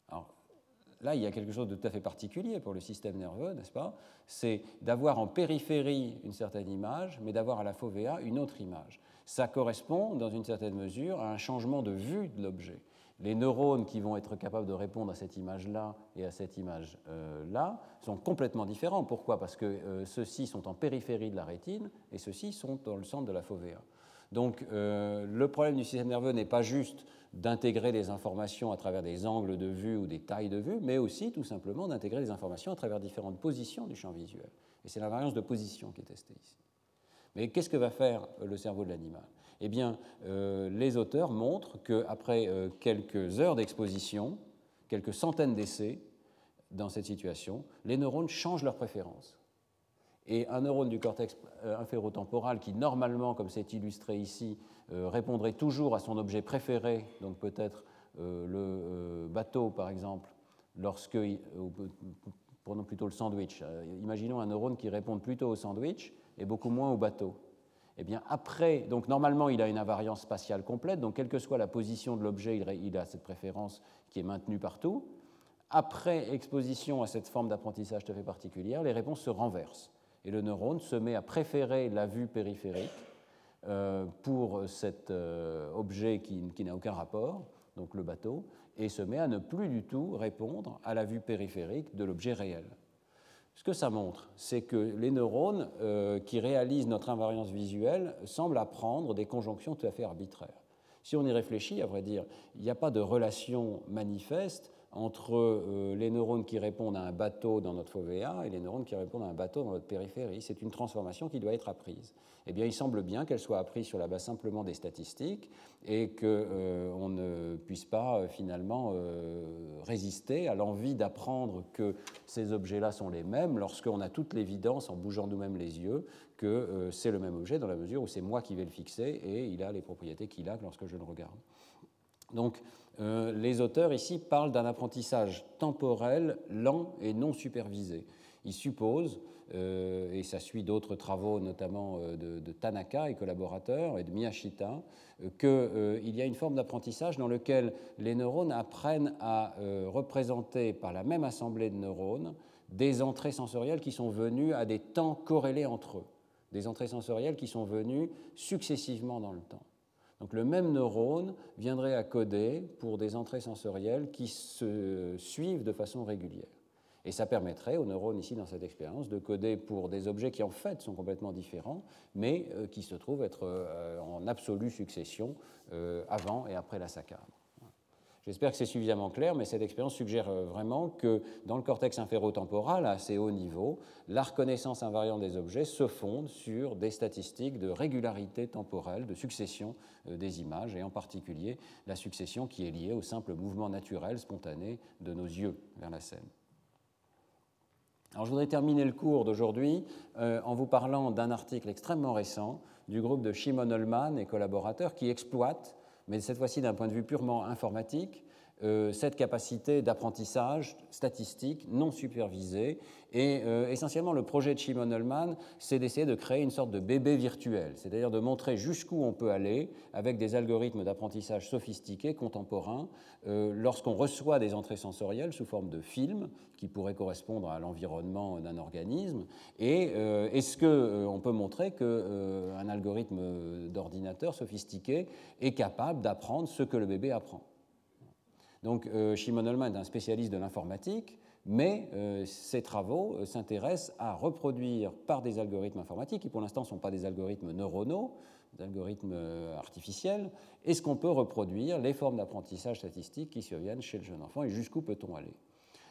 Alors, là, il y a quelque chose de tout à fait particulier pour le système nerveux, n'est-ce pas? C'est d'avoir en périphérie une certaine image, mais d'avoir à la fovea une autre image ça correspond, dans une certaine mesure, à un changement de vue de l'objet. Les neurones qui vont être capables de répondre à cette image-là et à cette image-là sont complètement différents. Pourquoi? Parce que euh, ceux-ci sont en périphérie de la rétine et ceux-ci sont dans le centre de la fovea. Donc euh, le problème du système nerveux n'est pas juste d'intégrer des informations à travers des angles de vue ou des tailles de vue, mais aussi tout simplement d'intégrer des informations à travers différentes positions du champ visuel. Et c'est l'invariance de position qui est testée ici. Mais qu'est-ce que va faire le cerveau de l'animal? Eh bien, euh, les auteurs montrent qu'après euh, quelques heures d'exposition, quelques centaines d'essais dans cette situation, les neurones changent leur préférence. Et un neurone du cortex inférotemporal qui, normalement, comme c'est illustré ici, répondrait toujours à son objet préféré, donc peut-être le bateau, par exemple, lorsque, prenons plutôt le sandwich. Imaginons un neurone qui répond plutôt au sandwich, et beaucoup moins au bateau. Eh bien, après, donc normalement, il a une invariance spatiale complète, donc quelle que soit la position de l'objet, il a cette préférence qui est maintenue partout. Après exposition à cette forme d'apprentissage tout à fait particulière, les réponses se renversent et le neurone se met à préférer la vue périphérique euh, pour cet euh, objet qui, qui n'a aucun rapport, donc le bateau, et se met à ne plus du tout répondre à la vue périphérique de l'objet réel. Ce que ça montre, c'est que les neurones euh, qui réalisent notre invariance visuelle semblent apprendre des conjonctions tout à fait arbitraires. Si on y réfléchit, à vrai dire, il n'y a pas de relation manifeste entre euh, les neurones qui répondent à un bateau dans notre fovea et les neurones qui répondent à un bateau dans notre périphérie. C'est une transformation qui doit être apprise. Eh bien, il semble bien qu'elle soit apprise sur la base simplement des statistiques et qu'on euh, ne puisse pas euh, finalement résister à l'envie d'apprendre que ces objets-là sont les mêmes lorsqu'on a toute l'évidence, en bougeant nous-mêmes les yeux, que c'est le même objet dans la mesure où c'est moi qui vais le fixer et il a les propriétés qu'il a lorsque je le regarde. Donc, euh, les auteurs ici parlent d'un apprentissage temporel, lent et non supervisé. Ils supposent, euh, et ça suit d'autres travaux, notamment euh, de, Tanaka et collaborateurs, et de Miyashita, qu'il y a une forme d'apprentissage dans lequel les neurones apprennent à représenter par la même assemblée de neurones des entrées sensorielles qui sont venues à des temps corrélés entre eux, des entrées sensorielles qui sont venues successivement dans le temps. Donc le même neurone viendrait à coder pour des entrées sensorielles qui se suivent de façon régulière. Et ça permettrait aux neurones ici dans cette expérience de coder pour des objets qui en fait sont complètement différents, mais euh, qui se trouvent être euh, en absolue succession euh, avant et après la saccade. J'espère que c'est suffisamment clair, mais cette expérience suggère euh, vraiment que dans le cortex inférotemporal, à assez haut niveau, la reconnaissance invariante des objets se fonde sur des statistiques de régularité temporelle, de succession euh, des images, et en particulier la succession qui est liée au simple mouvement naturel, spontané de nos yeux vers la scène. Alors, je voudrais terminer le cours d'aujourd'hui euh, en vous parlant d'un article extrêmement récent du groupe de Shimon Ullman et collaborateurs qui exploite mais cette fois-ci d'un point de vue purement informatique, cette capacité d'apprentissage statistique non supervisée. Et euh, essentiellement, le projet de Shimon Ullman, c'est d'essayer de créer une sorte de bébé virtuel, c'est-à-dire de montrer jusqu'où on peut aller avec des algorithmes d'apprentissage sophistiqués, contemporains, euh, lorsqu'on reçoit des entrées sensorielles sous forme de films qui pourraient correspondre à l'environnement d'un organisme. Et est-ce qu'on peut montrer qu'un algorithme d'ordinateur sophistiqué est capable d'apprendre ce que le bébé apprend? Donc euh, Shimon Ullman est un spécialiste de l'informatique, mais euh, ses travaux euh, s'intéressent à reproduire par des algorithmes informatiques, qui pour l'instant ne sont pas des algorithmes neuronaux, des algorithmes artificiels, est-ce qu'on peut reproduire les formes d'apprentissage statistique qui surviennent chez le jeune enfant et jusqu'où peut-on aller?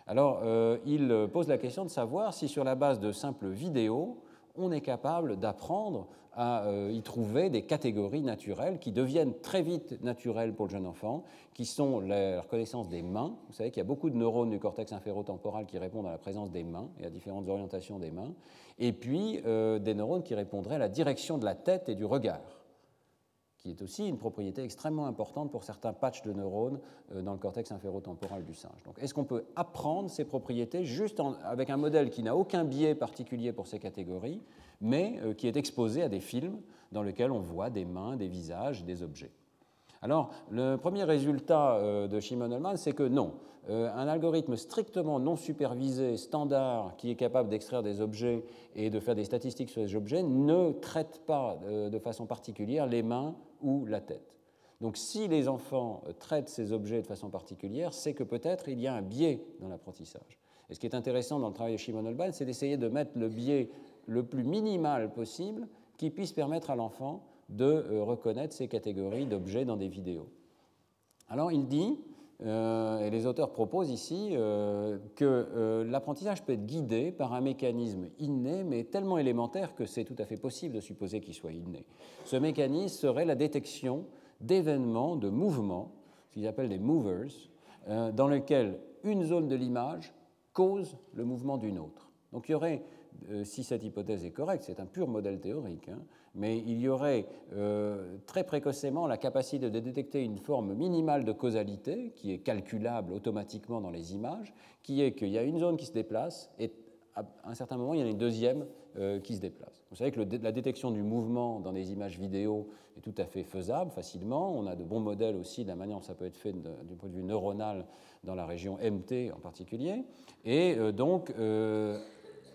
Alors, il pose la question de savoir si sur la base de simples vidéos, on est capable d'apprendre à euh, y trouver des catégories naturelles qui deviennent très vite naturelles pour le jeune enfant, qui sont la reconnaissance des mains. Vous savez qu'il y a beaucoup de neurones du cortex inférotemporal qui répondent à la présence des mains et à différentes orientations des mains, et puis euh, des neurones qui répondraient à la direction de la tête et du regard qui est aussi une propriété extrêmement importante pour certains patchs de neurones euh, dans le cortex inférotemporal du singe. Donc, est-ce qu'on peut apprendre ces propriétés juste avec un modèle qui n'a aucun biais particulier pour ces catégories, mais euh, qui est exposé à des films dans lesquels on voit des mains, des visages, des objets? Alors, le premier résultat euh, de Shimon-Ullman, c'est que non, euh, un algorithme strictement non supervisé, standard, qui est capable d'extraire des objets et de faire des statistiques sur ces objets, ne traite pas euh, de façon particulière les mains ou la tête. Donc, si les enfants traitent ces objets de façon particulière, c'est que peut-être il y a un biais dans l'apprentissage. Et ce qui est intéressant dans le travail de Shimon-Ullman, c'est d'essayer de mettre le biais le plus minimal possible qui puisse permettre à l'enfant de euh, reconnaître ces catégories d'objets dans des vidéos. Alors il dit, euh, et les auteurs proposent ici, euh, que l'apprentissage peut être guidé par un mécanisme inné, mais tellement élémentaire que c'est tout à fait possible de supposer qu'il soit inné. Ce mécanisme serait la détection d'événements, de mouvements, ce qu'ils appellent des movers, dans lesquels une zone de l'image cause le mouvement d'une autre. Donc il y aurait si cette hypothèse est correcte, c'est un pur modèle théorique, hein, mais il y aurait euh, très précocement la capacité de détecter une forme minimale de causalité qui est calculable automatiquement dans les images, qui est qu'il y a une zone qui se déplace et à un certain moment, il y en a une deuxième euh, qui se déplace. Vous savez que la détection du mouvement dans des images vidéo est tout à fait faisable facilement. On a de bons modèles aussi de la manière dont ça peut être fait du point de vue neuronal dans la région MT en particulier. Et donc,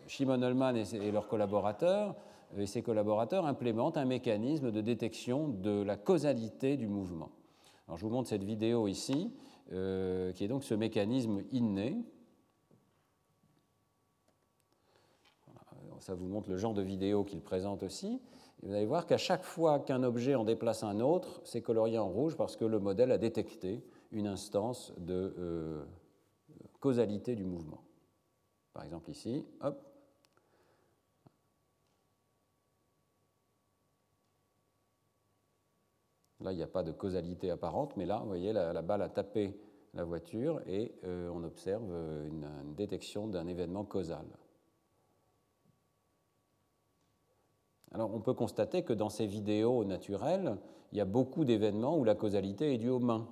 Shimon Ullman et leurs collaborateurs et ses collaborateurs implémentent un mécanisme de détection de la causalité du mouvement. Je vous montre cette vidéo ici, euh, qui est donc ce mécanisme inné. Ça vous montre le genre de vidéo qu'il présente aussi. Vous allez voir qu'à chaque fois qu'un objet en déplace un autre, c'est colorié en rouge parce que le modèle a détecté une instance de, euh, causalité du mouvement. Par exemple ici, hop. Là, il n'y a pas de causalité apparente, mais là, vous voyez, la, balle a tapé la voiture et euh, on observe une détection d'un événement causal. Alors on peut constater que dans ces vidéos naturelles, il y a beaucoup d'événements où la causalité est due aux mains.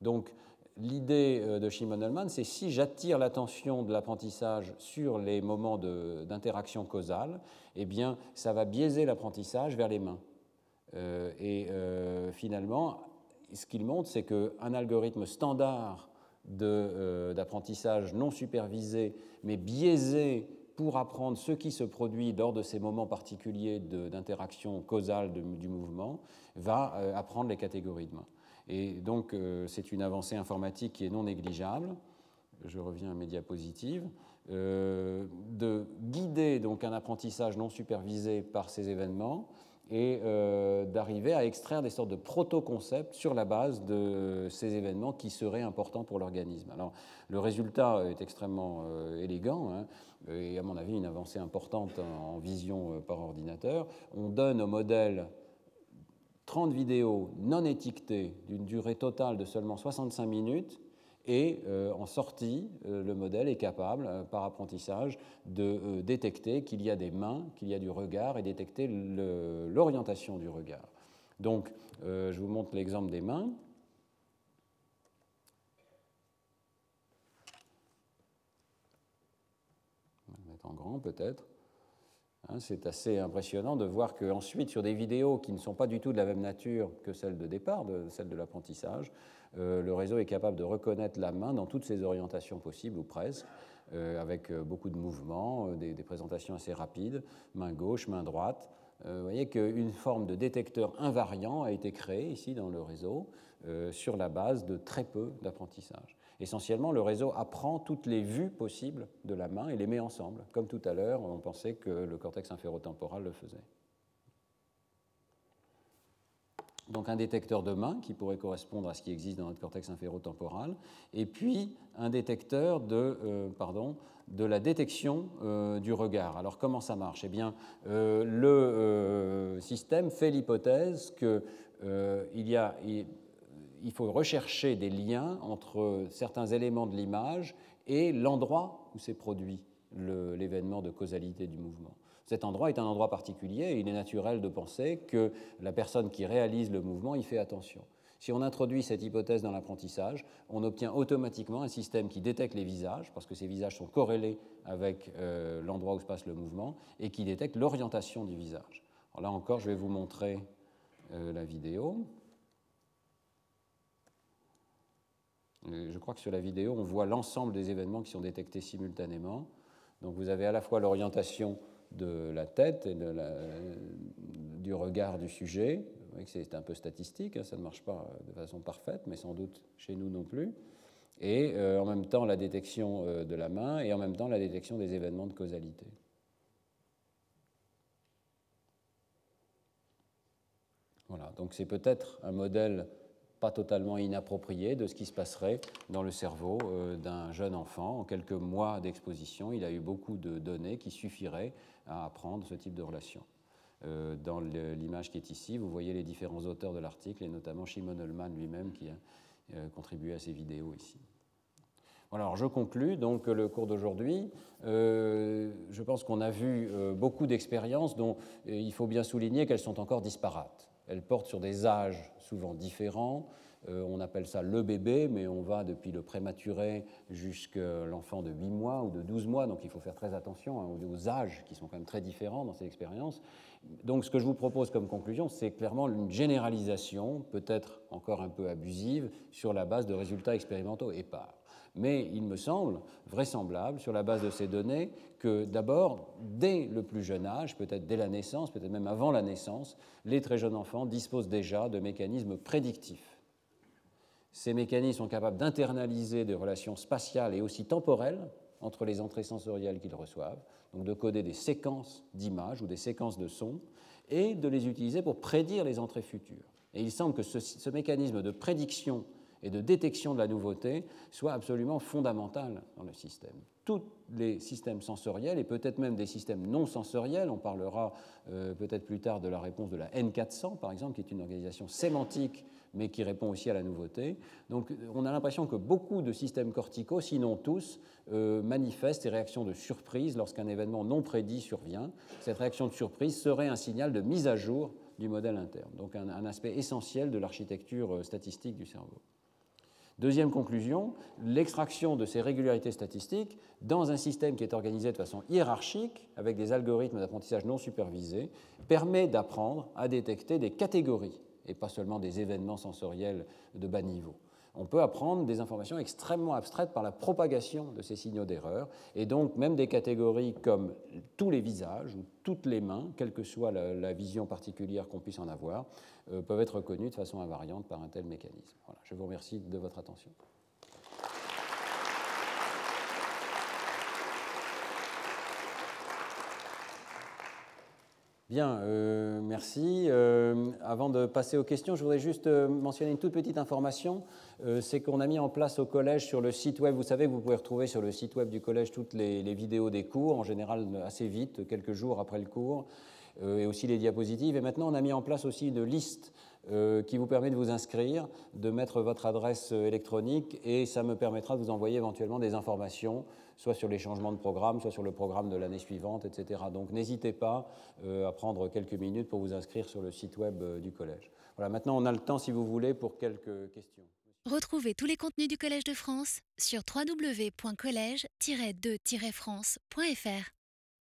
Donc l'idée euh, de Shimon Ullman, c'est si j'attire l'attention de l'apprentissage sur les moments d'interaction causale, eh bien ça va biaiser l'apprentissage vers les mains. Euh, et euh, finalement, ce qu'il montre, c'est qu'un algorithme standard d'apprentissage non supervisé, mais biaisé pour apprendre ce qui se produit lors de ces moments particuliers d'interaction causale du mouvement, va euh, apprendre les catégories de main. Et donc, euh, c'est une avancée informatique qui est non négligeable. Je reviens à mes diapositives. Euh, de guider donc un apprentissage non supervisé par ces événements et euh, d'arriver à extraire des sortes de proto-concepts sur la base de ces événements qui seraient importants pour l'organisme. Alors, le résultat est extrêmement euh, élégant hein, et, à mon avis, une avancée importante en, vision euh, par ordinateur. On donne au modèle 30 vidéos non étiquetées d'une durée totale de seulement 65 minutes et euh, en sortie, euh, le modèle est capable, euh, par apprentissage, de détecter qu'il y a des mains, qu'il y a du regard et détecter l'orientation du regard. Donc, je vous montre l'exemple des mains. On va mettre en grand peut-être. Hein, c'est assez impressionnant de voir qu'ensuite, sur des vidéos qui ne sont pas du tout de la même nature que celles de départ, de, celles de l'apprentissage, le réseau est capable de reconnaître la main dans toutes ses orientations possibles, ou presque, euh, avec euh, beaucoup de mouvements, des, présentations assez rapides, main gauche, main droite. vous voyez qu'une forme de détecteur invariant a été créée ici dans le réseau sur la base de très peu d'apprentissage. Essentiellement, le réseau apprend toutes les vues possibles de la main et les met ensemble. Comme tout à l'heure, on pensait que le cortex inférotemporal le faisait. Donc un détecteur de main qui pourrait correspondre à ce qui existe dans notre cortex inférotemporal, et puis un détecteur de, euh, pardon, de la détection euh, du regard. Alors comment ça marche? Eh bien, euh, le système fait l'hypothèse qu'il y a, il faut rechercher des liens entre certains éléments de l'image et l'endroit où s'est produit l'événement de causalité du mouvement. Cet endroit est un endroit particulier et il est naturel de penser que la personne qui réalise le mouvement y fait attention. Si on introduit cette hypothèse dans l'apprentissage, on obtient automatiquement un système qui détecte les visages, parce que ces visages sont corrélés avec euh, l'endroit où se passe le mouvement, et qui détecte l'orientation du visage. Là encore, je vais vous montrer euh, la vidéo. Je crois que sur la vidéo, on voit l'ensemble des événements qui sont détectés simultanément. Donc vous avez à la fois l'orientation de la tête et de du regard du sujet. Vous voyez que c'est un peu statistique, hein, ça ne marche pas de façon parfaite, mais sans doute chez nous non plus. Et euh, en même temps la détection euh, de la main et en même temps la détection des événements de causalité. Voilà, donc c'est peut-être un modèle pas totalement inapproprié de ce qui se passerait dans le cerveau euh, d'un jeune enfant. En quelques mois d'exposition, il a eu beaucoup de données qui suffiraient à apprendre ce type de relation. Euh, dans l'image qui est ici, vous voyez les différents auteurs de l'article, et notamment Shimon Ullman lui-même qui a euh, contribué à ces vidéos ici. alors je conclus donc le cours d'aujourd'hui. je pense qu'on a vu beaucoup d'expériences dont il faut bien souligner qu'elles sont encore disparates. Elles portent sur des âges souvent différents. Euh, on appelle ça le bébé, mais on va depuis le prématuré jusqu'à l'enfant de 8 mois ou de 12 mois, donc il faut faire très attention hein, aux âges qui sont quand même très différents dans ces expériences. Donc ce que je vous propose comme conclusion, c'est clairement une généralisation, peut-être encore un peu abusive, sur la base de résultats expérimentaux épars. Mais il me semble vraisemblable, sur la base de ces données, que d'abord, dès le plus jeune âge, peut-être dès la naissance, peut-être même avant la naissance, les très jeunes enfants disposent déjà de mécanismes prédictifs. Ces mécanismes sont capables d'internaliser des relations spatiales et aussi temporelles entre les entrées sensorielles qu'ils reçoivent, donc de coder des séquences d'images ou des séquences de sons, et de les utiliser pour prédire les entrées futures. Et il semble que ce, mécanisme de prédiction et de détection de la nouveauté soit absolument fondamentale dans le système. Tous les systèmes sensoriels, et peut-être même des systèmes non sensoriels, on parlera euh, peut-être plus tard de la réponse de la N400, par exemple, qui est une organisation sémantique, mais qui répond aussi à la nouveauté. Donc on a l'impression que beaucoup de systèmes corticaux, sinon tous, euh, manifestent des réactions de surprise lorsqu'un événement non prédit survient. Cette réaction de surprise serait un signal de mise à jour du modèle interne, donc un, aspect essentiel de l'architecture euh, statistique du cerveau. Deuxième conclusion, l'extraction de ces régularités statistiques dans un système qui est organisé de façon hiérarchique, avec des algorithmes d'apprentissage non supervisés, permet d'apprendre à détecter des catégories et pas seulement des événements sensoriels de bas niveau on peut apprendre des informations extrêmement abstraites par la propagation de ces signaux d'erreur, et donc même des catégories comme tous les visages ou toutes les mains, quelle que soit la, vision particulière qu'on puisse en avoir, euh, peuvent être reconnues de façon invariante par un tel mécanisme. Voilà, je vous remercie de votre attention. Bien, euh, merci. Euh, avant de passer aux questions, je voudrais juste euh, mentionner une toute petite information. C'est qu'on a mis en place au collège sur le site web, vous savez que vous pouvez retrouver sur le site web du collège toutes les, vidéos des cours, en général assez vite, quelques jours après le cours, et aussi les diapositives. Et maintenant, on a mis en place aussi une liste qui vous permet de vous inscrire, de mettre votre adresse électronique et ça me permettra de vous envoyer éventuellement des informations, soit sur les changements de programme, soit sur le programme de l'année suivante, etc. Donc n'hésitez pas euh, à prendre quelques minutes pour vous inscrire sur le site web du collège. Voilà, maintenant on a le temps, si vous voulez, pour quelques questions. Retrouvez tous les contenus du Collège de France sur www.colège-2-france.fr.